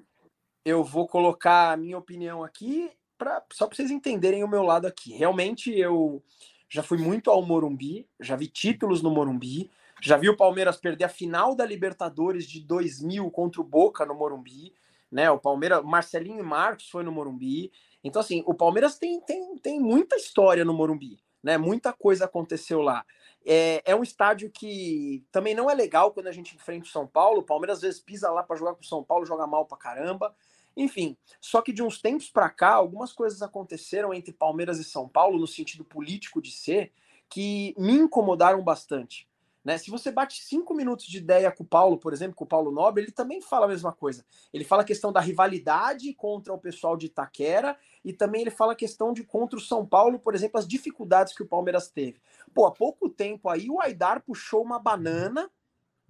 eu vou colocar a minha opinião aqui pra, só para vocês entenderem o meu lado aqui. Realmente eu já fui muito ao Morumbi, já vi títulos no Morumbi, já vi o Palmeiras perder a final da Libertadores de 2000 contra o Boca no Morumbi, né? O Palmeiras, Marcelinho e Marcos foi no Morumbi. Então assim, o Palmeiras tem, tem, tem muita história no Morumbi, né? Muita coisa aconteceu lá. É, é um estádio que também não é legal quando a gente enfrenta o São Paulo. O Palmeiras às vezes pisa lá para jogar com o São Paulo, joga mal pra caramba. Enfim, só que de uns tempos para cá, algumas coisas aconteceram entre Palmeiras e São Paulo, no sentido político de ser, que me incomodaram bastante. Né? Se você bate cinco minutos de ideia com o Paulo, por exemplo, com o Paulo Nobre, ele também fala a mesma coisa. Ele fala a questão da rivalidade contra o pessoal de Itaquera e também ele fala a questão de contra o São Paulo, por exemplo, as dificuldades que o Palmeiras teve. Pô, há pouco tempo aí o Aidar puxou uma banana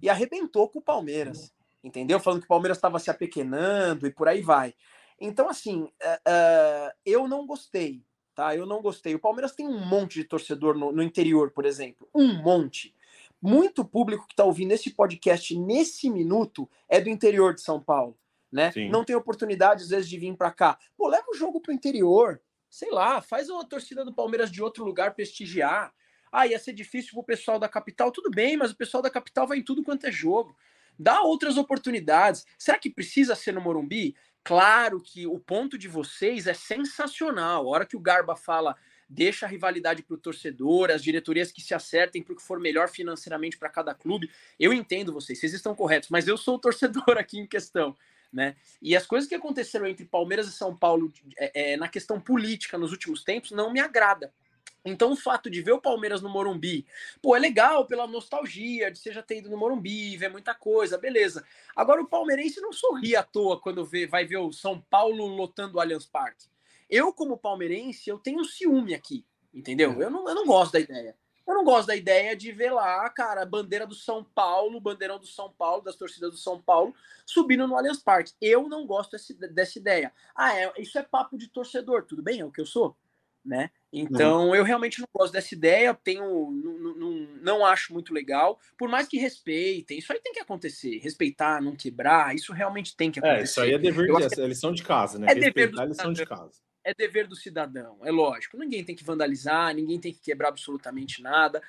e arrebentou com o Palmeiras, entendeu? Falando que o Palmeiras estava se apequenando e por aí vai. Então, assim, uh, eu não gostei, tá? Eu não gostei. O Palmeiras tem um monte de torcedor no, no interior, por exemplo. Um monte muito público que está ouvindo esse podcast nesse minuto é do interior de São Paulo, né? Sim. Não tem oportunidade às vezes de vir para cá. Pô, leva o jogo para o interior, sei lá, faz uma torcida do Palmeiras de outro lugar prestigiar. Ah, ia ser difícil para o pessoal da capital, tudo bem, mas o pessoal da capital vai em tudo quanto é jogo. Dá outras oportunidades. Será que precisa ser no Morumbi? Claro que o ponto de vocês é sensacional. A hora que o Garba fala deixa a rivalidade para o torcedor, as diretorias que se acertem para o que for melhor financeiramente para cada clube. Eu entendo vocês, vocês estão corretos, mas eu sou o torcedor aqui em questão. Né? E as coisas que aconteceram entre Palmeiras e São Paulo é, é, na questão política nos últimos tempos não me agrada. Então, o fato de ver o Palmeiras no Morumbi, pô, é legal pela nostalgia de você já ter ido no Morumbi, ver muita coisa, beleza. Agora, o palmeirense não sorri à toa quando vê, vai ver o São Paulo lotando o Allianz Parque. Eu, como palmeirense, eu tenho um ciúme aqui, entendeu? Eu não, eu não gosto da ideia. Eu não gosto da ideia de ver lá, cara, a bandeira do São Paulo, bandeirão do São Paulo, das torcidas do São Paulo, subindo no Allianz Parque. Eu não gosto desse, dessa ideia. Ah, é, isso é papo de torcedor, tudo bem? É o que eu sou, né? Então, uhum. eu realmente não gosto dessa ideia, tenho, não, não, não acho muito legal, por mais que respeitem, isso aí tem que acontecer, respeitar, não quebrar, isso realmente tem que acontecer. É, isso aí é dever de, é lição de casa, né? É dever do, lição de casa é dever do cidadão, é lógico. Ninguém tem que vandalizar, ninguém tem que quebrar absolutamente nada.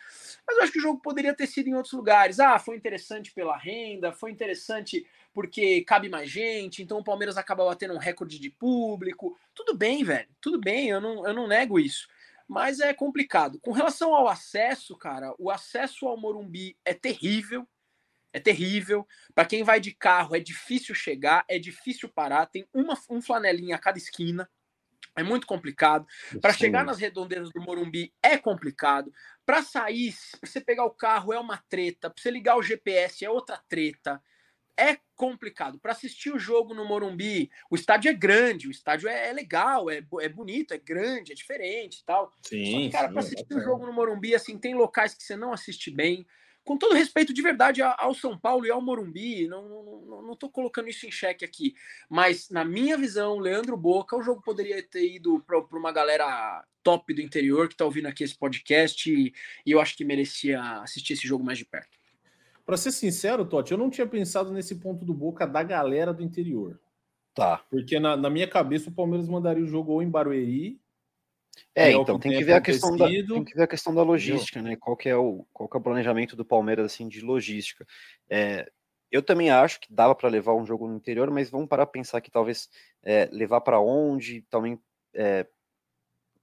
Mas eu acho que o jogo poderia ter sido em outros lugares. Ah, foi interessante pela renda, foi interessante porque cabe mais gente, então o Palmeiras acaba batendo um recorde de público. Tudo bem, velho, tudo bem, eu não, eu não nego isso. Mas é complicado. Com relação ao acesso, cara, o acesso ao Morumbi é terrível. É terrível. Para quem vai de carro, é difícil chegar, é difícil parar. Tem uma, um flanelinha a cada esquina. É muito complicado. Para chegar nas redondezas do Morumbi é complicado. Para sair, para você pegar o carro é uma treta. Para você ligar o GPS é outra treta. É complicado. Para assistir o jogo no Morumbi, o estádio é grande, o estádio é, é legal, é, é bonito, é grande, é diferente e tal. Sim, Só que, cara, para assistir o jogo no Morumbi, assim, tem locais que você não assiste bem com todo respeito de verdade ao São Paulo e ao Morumbi, não, não, não tô colocando isso em xeque aqui, mas na minha visão, Leandro Boca, o jogo poderia ter ido para uma galera top do interior que está ouvindo aqui esse podcast e, e, eu acho que merecia assistir esse jogo mais de perto. Para ser sincero, Totti, eu não tinha pensado nesse ponto do Boca da galera do interior. Tá. Porque na, na minha cabeça o Palmeiras mandaria o jogo ou em Barueri é, é então tem que ver a questão da tem que ver a questão da logística, né? Qual que é o qual que é o planejamento do Palmeiras assim de logística? É, eu também acho que dava para levar um jogo no interior, mas vamos parar para pensar que talvez é, levar para onde, também é,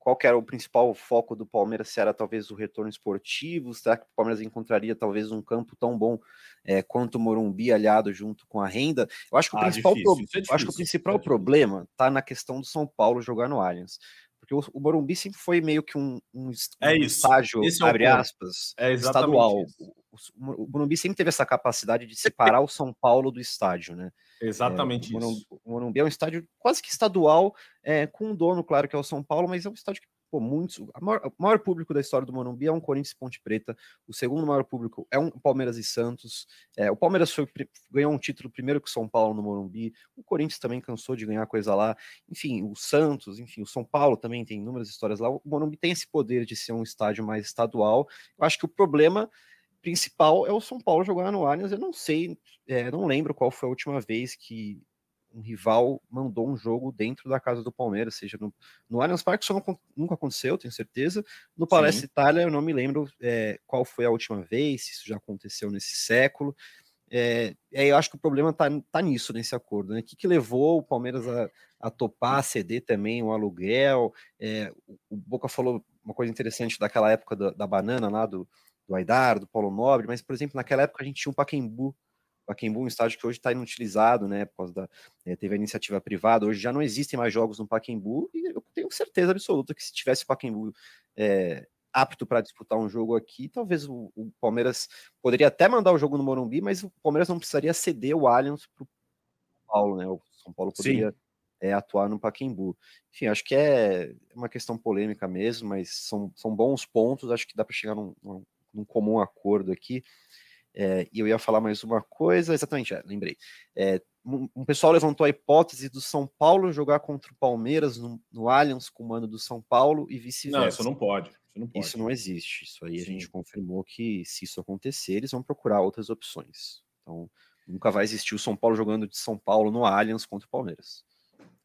qual que era o principal foco do Palmeiras? Se era talvez o retorno esportivo? Será que o Palmeiras encontraria talvez um campo tão bom é, quanto o Morumbi aliado junto com a renda? Eu acho que o ah, principal, difícil, pro... é acho que o principal problema está na questão do São Paulo jogar no Allianz. Porque o, o Morumbi sempre foi meio que um, um, é um estágio, Esse abre é aspas, é estadual. O, o, Morumbi sempre teve essa capacidade de separar o São Paulo do estádio, né? Exatamente é, o Morumbi, isso. O Morumbi é um estádio quase que estadual, é, com um dono, claro, que é o São Paulo, mas é um estádio que pô, muitos. O maior, maior, público da história do Morumbi é um Corinthians Ponte Preta. O segundo maior público é um Palmeiras e Santos. É, o Palmeiras foi, ganhou um título primeiro que o São Paulo no Morumbi. O Corinthians também cansou de ganhar coisa lá. Enfim, o Santos, enfim, o São Paulo também tem inúmeras histórias lá. O Morumbi tem esse poder de ser um estádio mais estadual. Eu acho que o problema principal é o São Paulo jogar no Allianz. Eu não sei, é, não lembro qual foi a última vez que um rival mandou um jogo dentro da casa do Palmeiras, seja no, no Allianz Parque, isso não, nunca aconteceu, tenho certeza. No Palestra Itália, eu não me lembro é, qual foi a última vez, se isso já aconteceu nesse século. É, é, eu acho que o problema está tá nisso, nesse acordo. Né? O que, que levou o Palmeiras a, a topar, a ceder também o aluguel? É, o Boca falou uma coisa interessante daquela época da, da banana lá, do, do Aidar, do Paulo Nobre, mas, por exemplo, naquela época a gente tinha um Paquembu Pacaembu, um estádio que hoje está inutilizado, né, por causa da, é, teve a iniciativa privada, hoje já não existem mais jogos no Pacaembu, e eu tenho certeza absoluta que se tivesse o Pacaembu é, apto para disputar um jogo aqui. Talvez o, o, Palmeiras poderia até mandar o jogo no Morumbi, mas o Palmeiras não precisaria ceder o Allianz para o Paulo, né? O São Paulo poderia é, atuar no Paquembu. Enfim, acho que é uma questão polêmica mesmo, mas são, são bons pontos. Acho que dá para chegar num, num, num, comum acordo aqui. É, e eu ia falar mais uma coisa, exatamente, é, lembrei. É, um, um, pessoal levantou a hipótese do São Paulo jogar contra o Palmeiras no, no Allianz com o mando do São Paulo e vice-versa. Não, isso não pode. Isso não, isso não existe. Isso aí Sim. a gente confirmou que se isso acontecer, eles vão procurar outras opções. Então, nunca vai existir o São Paulo jogando de São Paulo no Allianz contra o Palmeiras.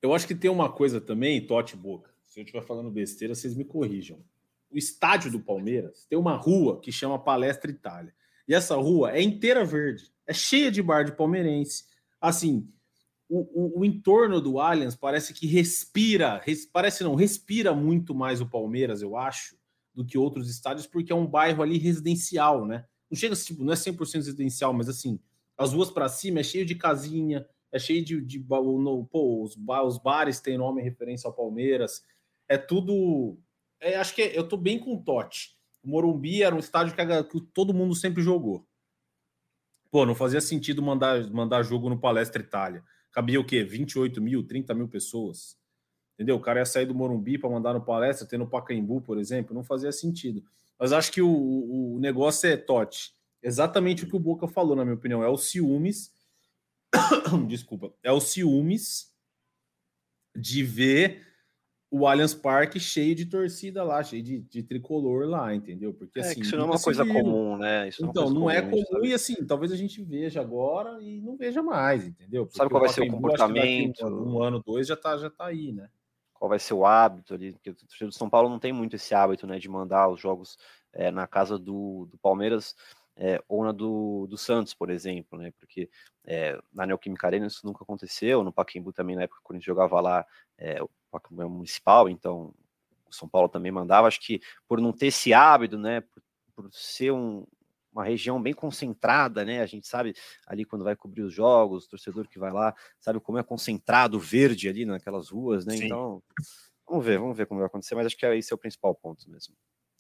Eu acho que tem uma coisa também, Tote Boca. Se eu estiver falando besteira, vocês me corrijam. O estádio do Palmeiras tem uma rua que chama Palestra Itália. E essa rua é inteira verde, é cheia de bar de palmeirense. Assim, o, o, o entorno do Allianz parece que respira, res, parece não, respira muito mais o Palmeiras, eu acho, do que outros estádios, porque é um bairro ali residencial, né? Não chega tipo, não é 100% residencial, mas assim, as ruas para cima é cheio de casinha, é cheio de, de no, pô, os, os bares têm nome em referência ao Palmeiras, é tudo. É, acho que é, eu tô bem com o Totti. O Morumbi era um estádio que, a, que, todo mundo sempre jogou. Pô, não fazia sentido mandar, mandar jogo no Palestra Itália. Cabia o quê? 28 mil, 30 mil pessoas. Entendeu? O cara ia sair do Morumbi para mandar no Palestra, ter no Pacaembu, por exemplo. Não fazia sentido. Mas acho que o, o, negócio é Totti. Exatamente o que o Boca falou, na minha opinião. É o ciúmes. Desculpa. É o ciúmes de ver o Allianz Parque cheio de torcida lá, cheio de, de tricolor lá, entendeu? Porque é, assim. isso não é uma coisa viu. comum, né? Isso então, não, não é comum, comum e assim, talvez a gente veja agora e não veja mais, entendeu? Porque Sabe qual vai ser o comportamento? Um, um, ano, dois já tá, já tá aí, né? Qual vai ser o hábito ali? Porque o torcedor do São Paulo não tem muito esse hábito, né? De mandar os jogos é, na casa do, do Palmeiras. É, ou na do, do Santos, por exemplo, né? Porque é, na Neoquímica Arena isso nunca aconteceu, no Pacaembu também, na época que o Corinthians jogava lá, é, é municipal, então o São Paulo também mandava. Acho que por não ter esse hábito, né, por, por ser um, uma região bem concentrada, né? A gente sabe ali quando vai cobrir os jogos, o torcedor que vai lá sabe como é concentrado verde ali naquelas ruas, né? Sim. Então, vamos ver, vamos ver como vai acontecer, mas acho que esse é o principal ponto mesmo.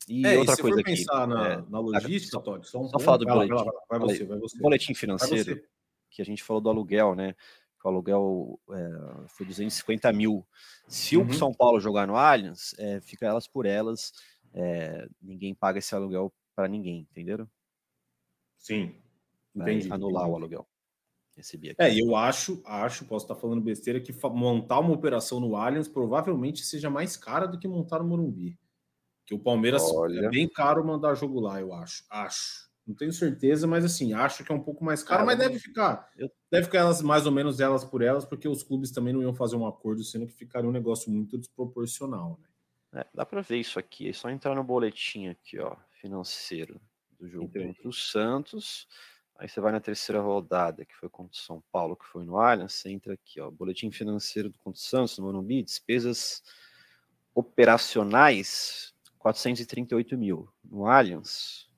E é, outra e coisa aqui, pensar na, é, na logística, Todd, só, um só falar do boletim, vai, vai, vai, você, vai você. boletim financeiro, que a gente falou do aluguel, né? Que o aluguel é, foi 250 mil. Se uhum. o São Paulo jogar no Allianz, é, fica elas por elas, é, ninguém paga esse aluguel para ninguém, entenderam? Sim, entendi. anular entendi. o aluguel. Recebi aqui. É, eu acho, acho, posso estar falando besteira, que montar uma operação no Allianz provavelmente seja mais cara do que montar no Morumbi. Que o Palmeiras é Olha. é bem caro mandar jogo lá, eu acho. Acho. Não tenho certeza, mas assim, acho que é um pouco mais caro, mas deve ficar. Deve ficar elas mais ou menos elas por elas, porque os clubes também não iam fazer um acordo, sendo que ficaria um negócio muito desproporcional, né? É, dá para ver isso aqui, é só entrar no boletim aqui, ó, financeiro do jogo Entendi. contra o Santos. Aí você vai na terceira rodada, que foi contra o São Paulo, que foi no Allianz, você entra aqui, ó, boletim financeiro do contra o Santos, no Morumbi, despesas operacionais, 438 mil. No Allianz,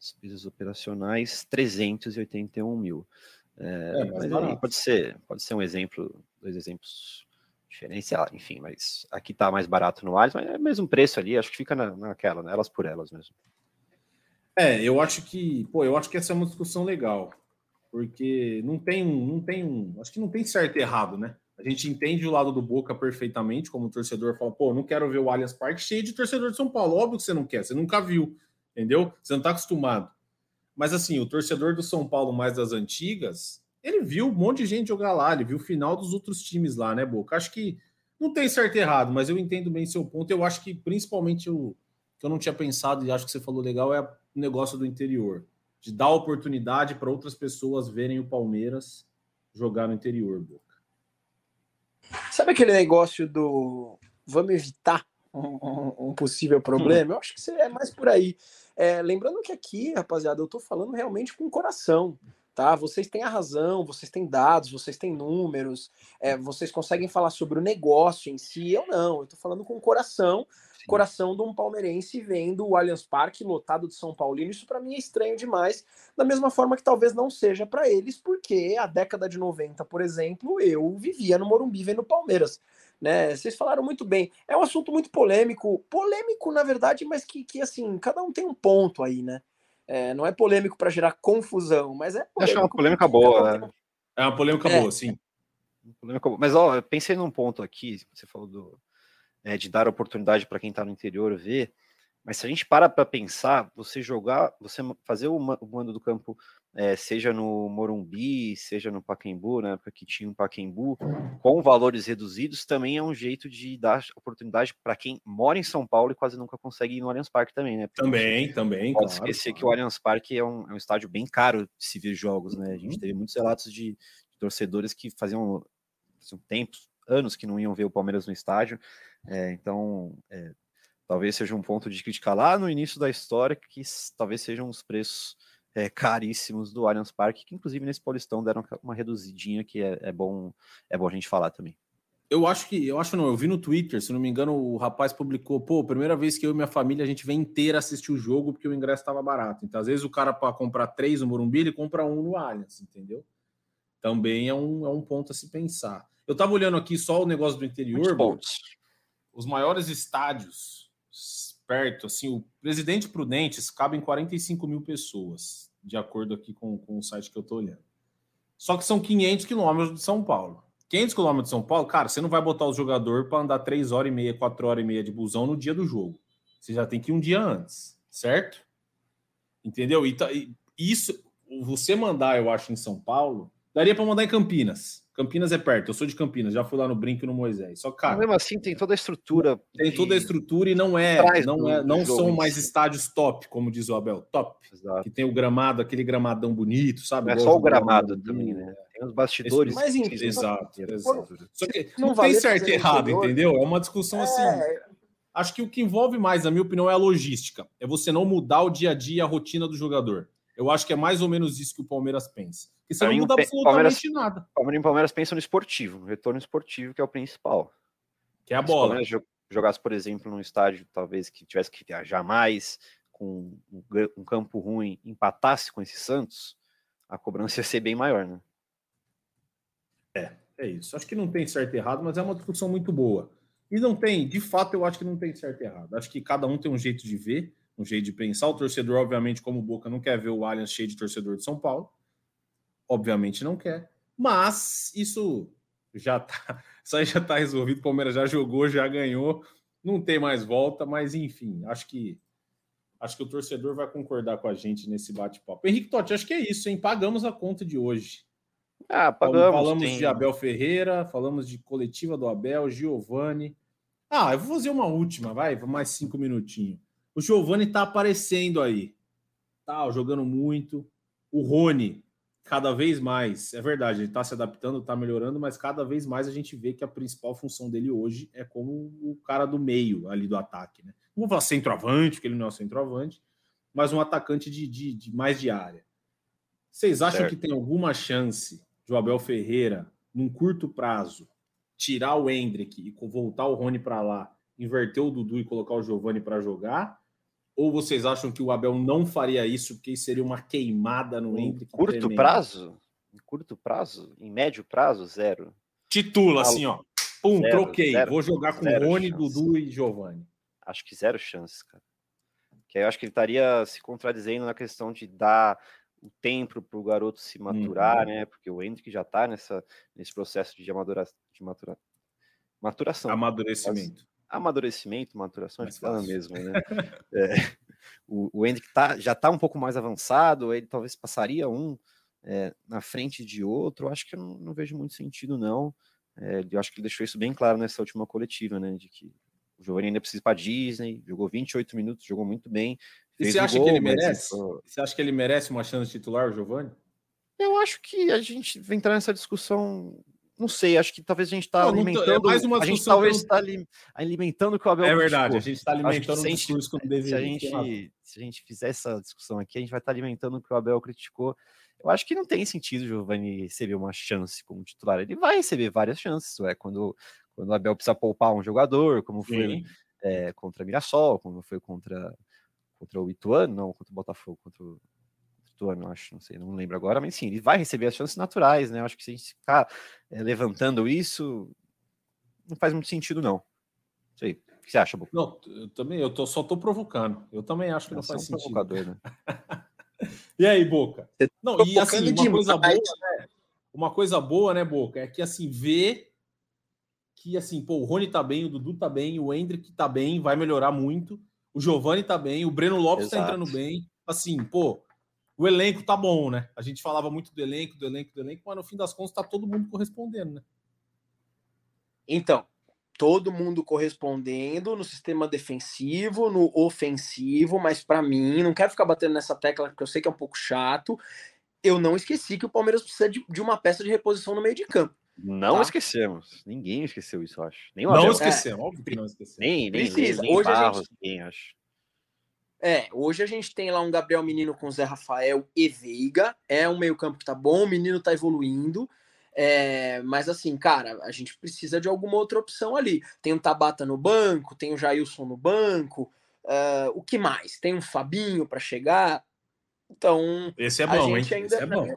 Despesas operacionais, 381 mil. É, é, mas aí pode ser, pode ser um exemplo, dois exemplos diferentes, enfim, mas aqui tá mais barato no Allianz, mas é o mesmo preço ali, acho que fica na, naquela, né, elas por elas mesmo. É, eu acho que, pô, eu acho que essa é uma discussão legal, porque não tem, não tem, acho que não tem certo e errado, né? A gente entende o lado do Boca perfeitamente, como o torcedor fala, pô, não quero ver o Allianz Parque cheio de torcedor de São Paulo, óbvio que você não quer, você nunca viu entendeu? Você não está acostumado. Mas assim, o torcedor do São Paulo mais das antigas, ele viu um monte de gente jogar lá, ele viu o final dos outros times lá, né, Boca? Acho que não tem certo e errado, mas eu entendo bem seu ponto. Eu acho que principalmente o que eu não tinha pensado e acho que você falou legal é o negócio do interior, de dar oportunidade para outras pessoas verem o Palmeiras jogar no interior, Boca. Sabe aquele negócio do vamos evitar um, um possível problema? Eu acho que é mais por aí. É, lembrando que aqui, rapaziada, eu tô falando realmente com o coração, tá? Vocês têm a razão, vocês têm dados, vocês têm números, é, vocês conseguem falar sobre o negócio em si. Eu não, eu tô falando com o coração, Sim. coração de um palmeirense vendo o Allianz Parque lotado de São Paulino. Isso para mim é estranho demais, da mesma forma que talvez não seja para eles, porque a década de 90, por exemplo, eu vivia no Morumbi vendo Palmeiras. Né? Vocês falaram muito bem. É um assunto muito polêmico, polêmico na verdade, mas que, que assim, cada um tem um ponto aí, né? É, não é polêmico para gerar confusão, mas é Acho uma polêmica boa. Né? É uma polêmica é. boa, sim. Mas ó, eu pensei num ponto aqui, você falou do, é, de dar oportunidade para quem está no interior ver. Mas se a gente para para pensar, você jogar, você fazer o mando do campo, é, seja no Morumbi, seja no Paquembu, né, porque tinha um Paquembu, com valores reduzidos, também é um jeito de dar oportunidade para quem mora em São Paulo e quase nunca consegue ir no Allianz Parque também, né? Porque também, também. Pode claro, esquecer claro. que o Allianz Parque é um, é um, estádio bem caro de se ver jogos, né? A gente uhum. teve muitos relatos de, de torcedores que faziam, faziam tempos, anos que não iam ver o Palmeiras no estádio. É, então, é, talvez seja um ponto de criticar lá no início da história, que talvez sejam os preços é, caríssimos do Allianz Parque, que inclusive nesse Paulistão deram uma reduzidinha que é, é, bom é bom a gente falar também. Eu acho que, eu acho não, eu vi no Twitter, se não me engano, o rapaz publicou, pô, primeira vez que eu e minha família a gente vem inteira assistir o jogo porque o ingresso estava barato. Então, às vezes o cara para comprar três no Morumbi, ele compra um no Allianz, entendeu? Também é um, é um ponto a se pensar. Eu tava olhando aqui só o negócio do interior, os maiores estádios perto, assim, o Presidente Prudentes cabe em 45 mil pessoas, de acordo aqui com, com o site que eu estou olhando. Só que são 500 quilômetros de São Paulo. 500 quilômetros de São Paulo, cara, você não vai botar o jogador para andar 3 horas e meia, 4 horas e meia de busão no dia do jogo. Você já tem que ir um dia antes, certo? Entendeu? E, tá, isso, você mandar, eu acho, em São Paulo, daria para mandar em Campinas. Campinas é perto, eu sou de Campinas, já fui lá no Brinco e no Moisés. Só cara, Mas mesmo assim tem toda a estrutura. Tem toda a estrutura e não é, não é, não são mais estádios top, como diz o Abel, top. Exato. Que tem o gramado, aquele gramadão bonito, sabe? É só o gramado também, né? Tem os bastidores. Mas exato, exato. Só que não, não tem certo e errado, entendeu? É uma discussão assim. É... Acho que o que envolve mais, na minha opinião, é a logística. É você não mudar o dia a dia, a rotina do jogador. Eu acho que é mais ou menos isso que o Palmeiras pensa. Que você não muda absolutamente Palmeiras, nada. O Palmeiras pensa no esportivo, no retorno esportivo, que é o principal. Que é a bola. Se o jogasse, por exemplo, num estádio, talvez que tivesse que viajar mais, com um campo ruim, empatasse com esse Santos, a cobrança ia ser bem maior, né? É, é isso. Acho que não tem certo e errado, mas é uma discussão muito boa. E não tem, de fato, eu acho que não tem certo e errado. Acho que cada um tem um jeito de ver um jeito de pensar. O torcedor, obviamente, como o Boca, não quer ver o Allianz cheio de torcedor de São Paulo. Obviamente não quer. Mas isso já tá. Isso aí já tá resolvido. O Palmeiras já jogou, já ganhou. Não tem mais volta, mas enfim, acho que acho que o torcedor vai concordar com a gente nesse bate-papo. Henrique Totti, acho que é isso, hein? Pagamos a conta de hoje. Ah, pagamos. Falamos tem... de Abel Ferreira, falamos de coletiva do Abel, Giovani. Ah, eu vou fazer uma última, vai, mais cinco minutinhos. O Giovani tá aparecendo aí. Tá jogando muito. O Rony, cada vez mais, é verdade, ele tá se adaptando, tá melhorando, mas cada vez mais a gente vê que a principal função dele hoje é como o cara do meio ali do ataque, né? Não vou falar centroavante, porque ele não é centroavante, mas um atacante de, de, de mais de área. Vocês acham certo. que tem alguma chance de o Abel Ferreira, num curto prazo, tirar o Hendrick e voltar o Rony para lá, inverter o Dudu e colocar o Giovani para jogar? Ou vocês acham que o Abel não faria isso porque seria uma queimada no entre? Curto tremendo? prazo? Em curto prazo? Em médio prazo, zero. Titula assim, ó. Pum, zero, troquei. Zero, Vou jogar com Rony, chance. Dudu e Giovanni. Acho que zero chances, cara. Que eu acho que ele estaria se contradizendo na questão de dar o tempo para o garoto se maturar, uhum. né? Porque o Hendrick já está nessa, nesse processo de, amadura, de matura, maturação. Amadurecimento amadurecimento, maturação, é fala mesmo, né? é, o, o Hendrick tá, já está um pouco mais avançado, ele talvez passaria um é, na frente de outro, acho que eu não, não vejo muito sentido, não. É, eu acho que ele deixou isso bem claro nessa última coletiva, né? De que o Giovanni ainda precisa ir para Disney, jogou 28 minutos, jogou muito bem. E você acha gol, que ele merece? Você acha que ele merece uma chance titular, o Giovanni? Eu acho que a gente vai entrar nessa discussão não sei, acho que talvez a gente está é alimentando. É mais uma a gente talvez está alimentando o que o Abel É verdade, a gente está alimentando um discurso que não deveria. Se a, gente, se a gente fizer essa discussão aqui, a gente vai estar tá alimentando o que o Abel criticou. Eu acho que não tem sentido o Giovanni receber uma chance como titular. Ele vai receber várias chances, é quando, quando o Abel precisa poupar um jogador, como foi é, contra Mirassol, como foi contra, contra o Ituano, não, contra o Botafogo, contra o ano, acho, não sei, não lembro agora, mas sim, ele vai receber as chances naturais, né? Eu acho que se a gente ficar é, levantando isso, não faz muito sentido, não. Isso aí. O que você acha, Boca? Não, eu também, eu tô, só tô provocando. Eu também acho que não é faz um sentido. provocador, né? E aí, Boca? Não, e assim, uma coisa boa, demais. né? Uma coisa boa, né, Boca? É que assim, vê que assim, pô, o Rony tá bem, o Dudu tá bem, o Hendrick tá bem, vai melhorar muito. O Giovani tá bem, o Breno Lopes tá Exato. entrando bem. Assim, pô, o elenco tá bom, né? A gente falava muito do elenco, do elenco, do elenco, mas no fim das contas tá todo mundo correspondendo, né? Então, todo mundo correspondendo no sistema defensivo, no ofensivo, mas pra mim, não quero ficar batendo nessa tecla porque eu sei que é um pouco chato. Eu não esqueci que o Palmeiras precisa de, de uma peça de reposição no meio de campo. Não Tá. esquecemos. Ninguém esqueceu isso, eu acho. Nem o Não esquecemos, óbvio que não esquecemos. Nem, nem, Precisa. nem, nem Hoje a Barros, gente- ninguém, acho. É, hoje a gente tem lá um Gabriel Menino com Zé Rafael e Veiga. É um meio-campo que tá bom, o menino tá evoluindo. É, mas assim, cara, a gente precisa de alguma outra opção ali. Tem o Tabata no banco, tem o Jailson no banco. ah, o que mais? Tem um Fabinho para chegar. Então, Esse é a bom, hein? ainda. Esse é bom.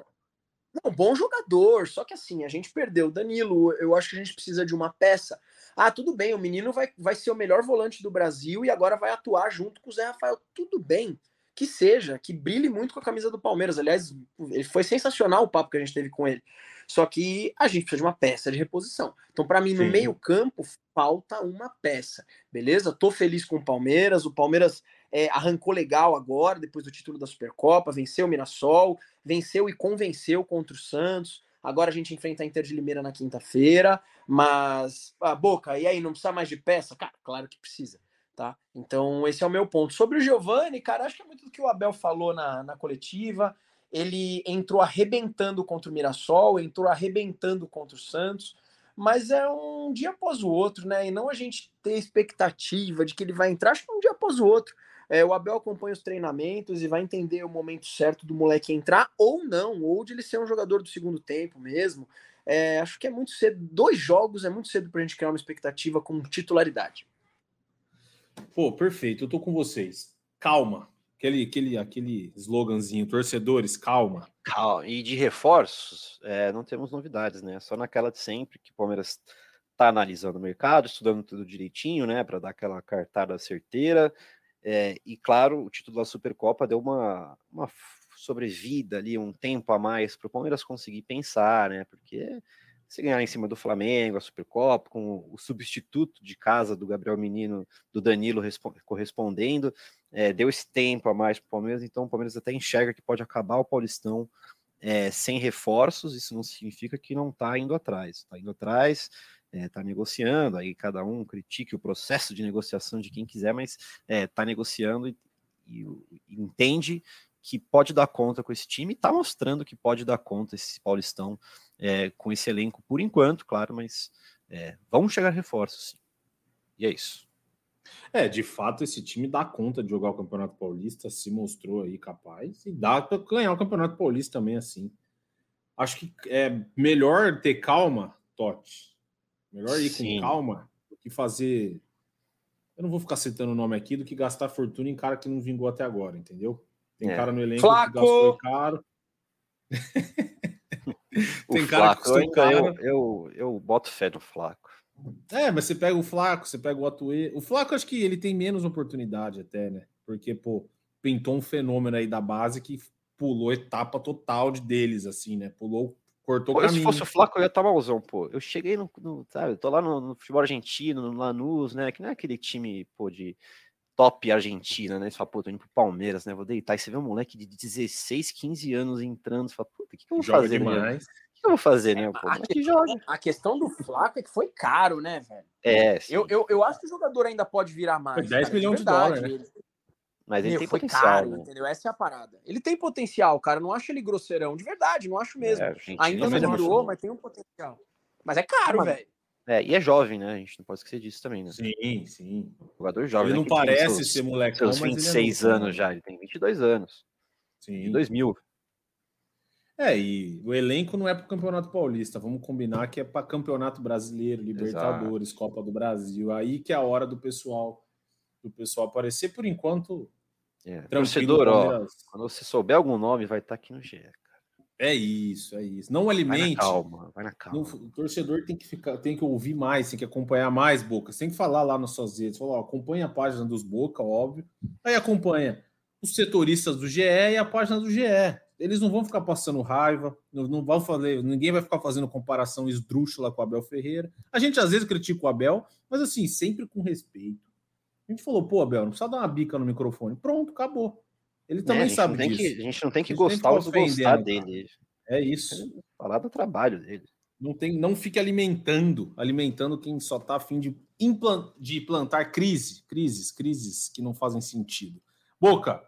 Não, bom jogador, só que assim, a gente perdeu o Danilo. Eu acho que a gente precisa de uma peça. Ah, tudo bem, o menino vai, vai ser o melhor volante do Brasil e agora vai atuar junto com o Zé Rafael. Tudo bem, que seja, que brilhe muito com a camisa do Palmeiras. Aliás, ele foi sensacional o papo que a gente teve com ele. Só que a gente precisa de uma peça de reposição. Então, para mim, no meio-campo, falta uma peça. Beleza? Tô feliz com o Palmeiras. O Palmeiras é, arrancou legal agora, depois do título da Supercopa, venceu o Mirassol, venceu e convenceu contra o Santos. Agora a gente enfrenta a Inter de Limeira na quinta-feira, mas a Boca, e aí não precisa mais de peça? Cara, claro que precisa, tá? Então esse é o meu ponto. Sobre o Giovani, cara, acho que é muito do que o Abel falou na, na coletiva. Ele entrou arrebentando contra o Mirassol, entrou arrebentando contra o Santos, mas é um dia após o outro, né? E não a gente ter expectativa de que ele vai entrar, acho que é um dia após o outro. É, o Abel acompanha os treinamentos e vai entender o momento certo do moleque entrar ou não, ou de ele ser um jogador do segundo tempo mesmo. É, acho que é muito cedo. Dois jogos é muito cedo pra gente criar uma expectativa com titularidade. Pô, perfeito, eu tô com vocês. Calma. Aquele, aquele, aquele sloganzinho, torcedores, calma. Calma. E de reforços, é, não temos novidades, né? Só naquela de sempre que o Palmeiras está analisando o mercado, estudando tudo direitinho, né? Para dar aquela cartada certeira. É, e claro, o título da Supercopa deu uma, uma sobrevida ali, um tempo a mais para o Palmeiras conseguir pensar, né? Porque se ganhar em cima do Flamengo, a Supercopa, com o substituto de casa do Gabriel Menino, do Danilo respo- correspondendo, é, deu esse tempo a mais para o Palmeiras, então o Palmeiras até enxerga que pode acabar o Paulistão é, sem reforços, isso não significa que não está indo atrás, está indo atrás, está negociando, aí cada um critique o processo de negociação de quem quiser, mas está negociando e, e- e entende que pode dar conta com esse time, está mostrando que pode dar conta esse Paulistão é, com esse elenco por enquanto, claro, mas é, vão chegar reforços, sim. E é isso. É, de fato, esse time dá conta de jogar o Campeonato Paulista, se mostrou aí capaz, e dá para ganhar o Campeonato Paulista também assim. Acho que é melhor ter calma, Totti. Melhor ir Sim. com calma do que fazer. Eu não vou ficar citando o nome aqui do que gastar fortuna em cara que não vingou até agora, entendeu? Tem É. cara no elenco Flaco! que gastou caro. Tem o cara que Flaco, custou ainda caro. eu, eu, eu boto fé no Flaco. É, mas você pega o Flaco, você pega o Atuê. O Flaco, acho que ele tem menos oportunidade até, né? Porque, pô, pintou um fenômeno aí da base que pulou etapa total de deles, assim, né? Pulou, cortou o Pô, se caminho. fosse o Flaco, eu ia estar malzão, pô. Eu cheguei no, no- sabe, eu tô lá no, no futebol argentino, no Lanús, né, que não é aquele time, pô, de top Argentina, né, você fala, pô, tô indo pro Palmeiras, né, vou deitar, e você vê um moleque de 16, 15 anos entrando, você fala, puta, o que, que eu vou Joga fazer, né? O que eu vou fazer, né, pô? A Mas que joga. A questão do Flaco é que foi caro, né, velho? É, sim, Eu, eu, eu acho que o jogador ainda pode virar mais. Foi 10 cara, milhões de verdade. dólares, né? Ele- mas ele Meu, tem foi potencial, caro, né? entendeu? Essa é a parada. Ele tem potencial, cara. Eu não acho ele grosseirão. De verdade, não acho mesmo. É, Argentina Ainda mas é não virou, mas tem um potencial. Mas é caro, velho. É, e é jovem, né, a gente não pode esquecer disso também, né? Sim, sim. Jogador jovem, Ele né, não tem parece seus- ser molecão, seus mas ele é 26 novo, anos né? já, ele tem 22 anos, Sim. de 2000. É, e o elenco não é para o Campeonato Paulista. Vamos combinar que é para Campeonato Brasileiro, Libertadores, Copa do Brasil. Aí que é a hora do pessoal do pessoal aparecer. Por enquanto, É. Torcedor, ó, quando você souber algum nome, vai estar aqui no GE, cara. É isso, é isso. Não alimente. Vai na calma, vai na calma. o torcedor tem que ficar, tem que ouvir mais, tem que acompanhar mais Boca. Tem que falar lá nas suas redes. Falar, ó, acompanha a página dos Boca, óbvio. Aí acompanha os setoristas do GE e a página do GE. Eles não vão ficar passando raiva, não, não vão fazer, ninguém vai ficar fazendo comparação esdrúxula com o Abel Ferreira. A gente às vezes critica o Abel, mas assim, sempre com respeito. A gente falou, pô, Abel, não precisa dar uma bica no microfone. Pronto, acabou. Ele é, também sabe disso. Que, a gente não tem que gostar ou gostar dele. É isso. Falar do trabalho dele. Não, tem, não fique alimentando, alimentando quem só está afim de, implant, de plantar crise, crises, crises que não fazem sentido. Boca,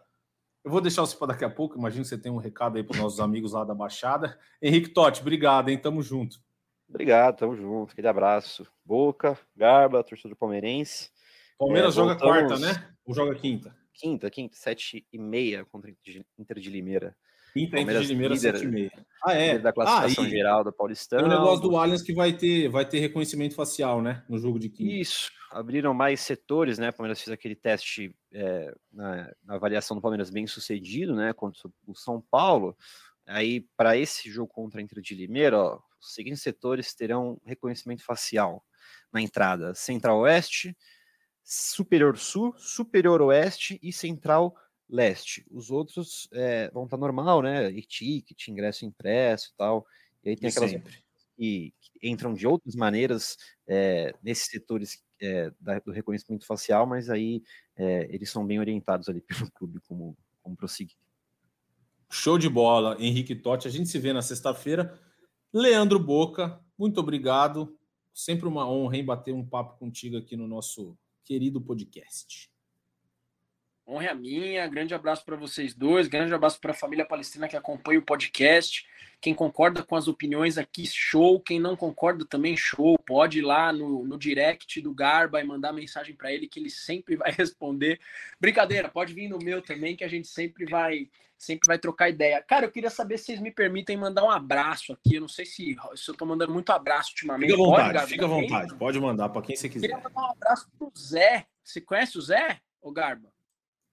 eu vou deixar você para daqui a pouco. Imagino que você tem um recado aí para os nossos amigos lá da Baixada. Henrique Totti, obrigado, hein? Tamo junto. Obrigado, tamo junto. Aquele abraço. Boca, Garba, torcedor palmeirense. Palmeiras é, joga quarta, né? Ou joga quinta? Quinta, quinta, sete e meia contra Inter de Limeira. Quinta, Inter de Limeira, sete e meia. Ah, é? Da classificação ah, geral da Paulistana. Tem o negócio do Allianz que vai ter, vai ter reconhecimento facial, né? No jogo de quinta. Isso. Abriram mais setores, né? O Palmeiras fez aquele teste é, na, na, avaliação do Palmeiras bem sucedido, né? Contra o São Paulo. Aí, para esse jogo contra a Inter de Limeira, ó, os seguintes setores terão reconhecimento facial na entrada: Central-Oeste, Superior Sul, Superior Oeste e Central Leste. Os outros é, vão estar tá normal, né? E ticket, ingresso impresso e tal. E aí tem aquelas que, que, entram de outras maneiras é, nesses setores é, da, do reconhecimento facial, mas aí é, eles são bem orientados ali pelo clube como, como prosseguir. Show de bola, Henrique Totti. A gente se vê na sexta-feira. Leandro Boca, muito obrigado. Sempre uma honra em bater um papo contigo aqui no nosso querido podcast. Honra a minha, grande abraço para vocês dois, grande abraço para a família palestina que acompanha o podcast. Quem concorda com as opiniões aqui, show. Quem não concorda também, show. Pode ir lá no, no direct do Garba e mandar mensagem para ele que ele sempre vai responder. Brincadeira, pode vir no meu também que a gente sempre vai sempre vai trocar ideia. Cara, eu queria saber se vocês me permitem mandar um abraço aqui. Eu não sei se, se eu tô mandando muito abraço ultimamente. Fica à vontade, pode, fica à vontade. Pode mandar para quem você quiser. Eu queria mandar um abraço pro Zé. Você conhece o Zé, o Garba?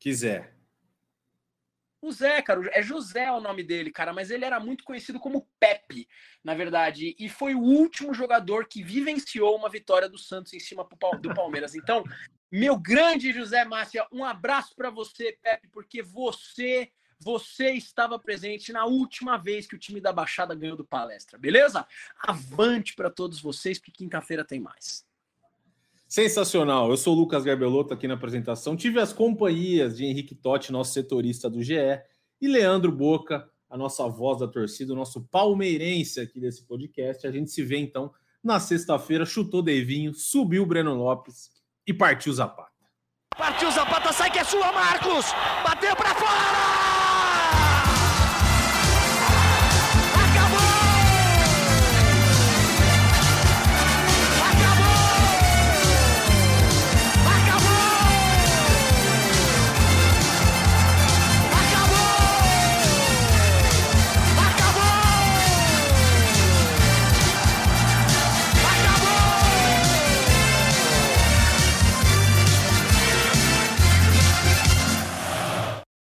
Quiser. O Zé, cara, é José o nome dele, cara, mas ele era muito conhecido como Pepe, na verdade, e foi o último jogador que vivenciou uma vitória do Santos em cima do Palmeiras. Então, meu grande José Márcia, um abraço para você, Pepe, porque você você estava presente na última vez que o time da Baixada ganhou do Palestra, beleza? Avante para todos vocês, que quinta-feira tem mais. Sensacional. Eu sou o Lucas Garbelotto aqui na apresentação. Tive as companhias de Henrique Totti, nosso setorista do GE, e Leandro Boca, a nossa voz da torcida, o nosso palmeirense aqui desse podcast. A gente se vê então na sexta-feira. Chutou Devinho, subiu o Breno Lopes e partiu Zapata. Partiu Zapata, sai que é sua, Marcos! Bateu para fora!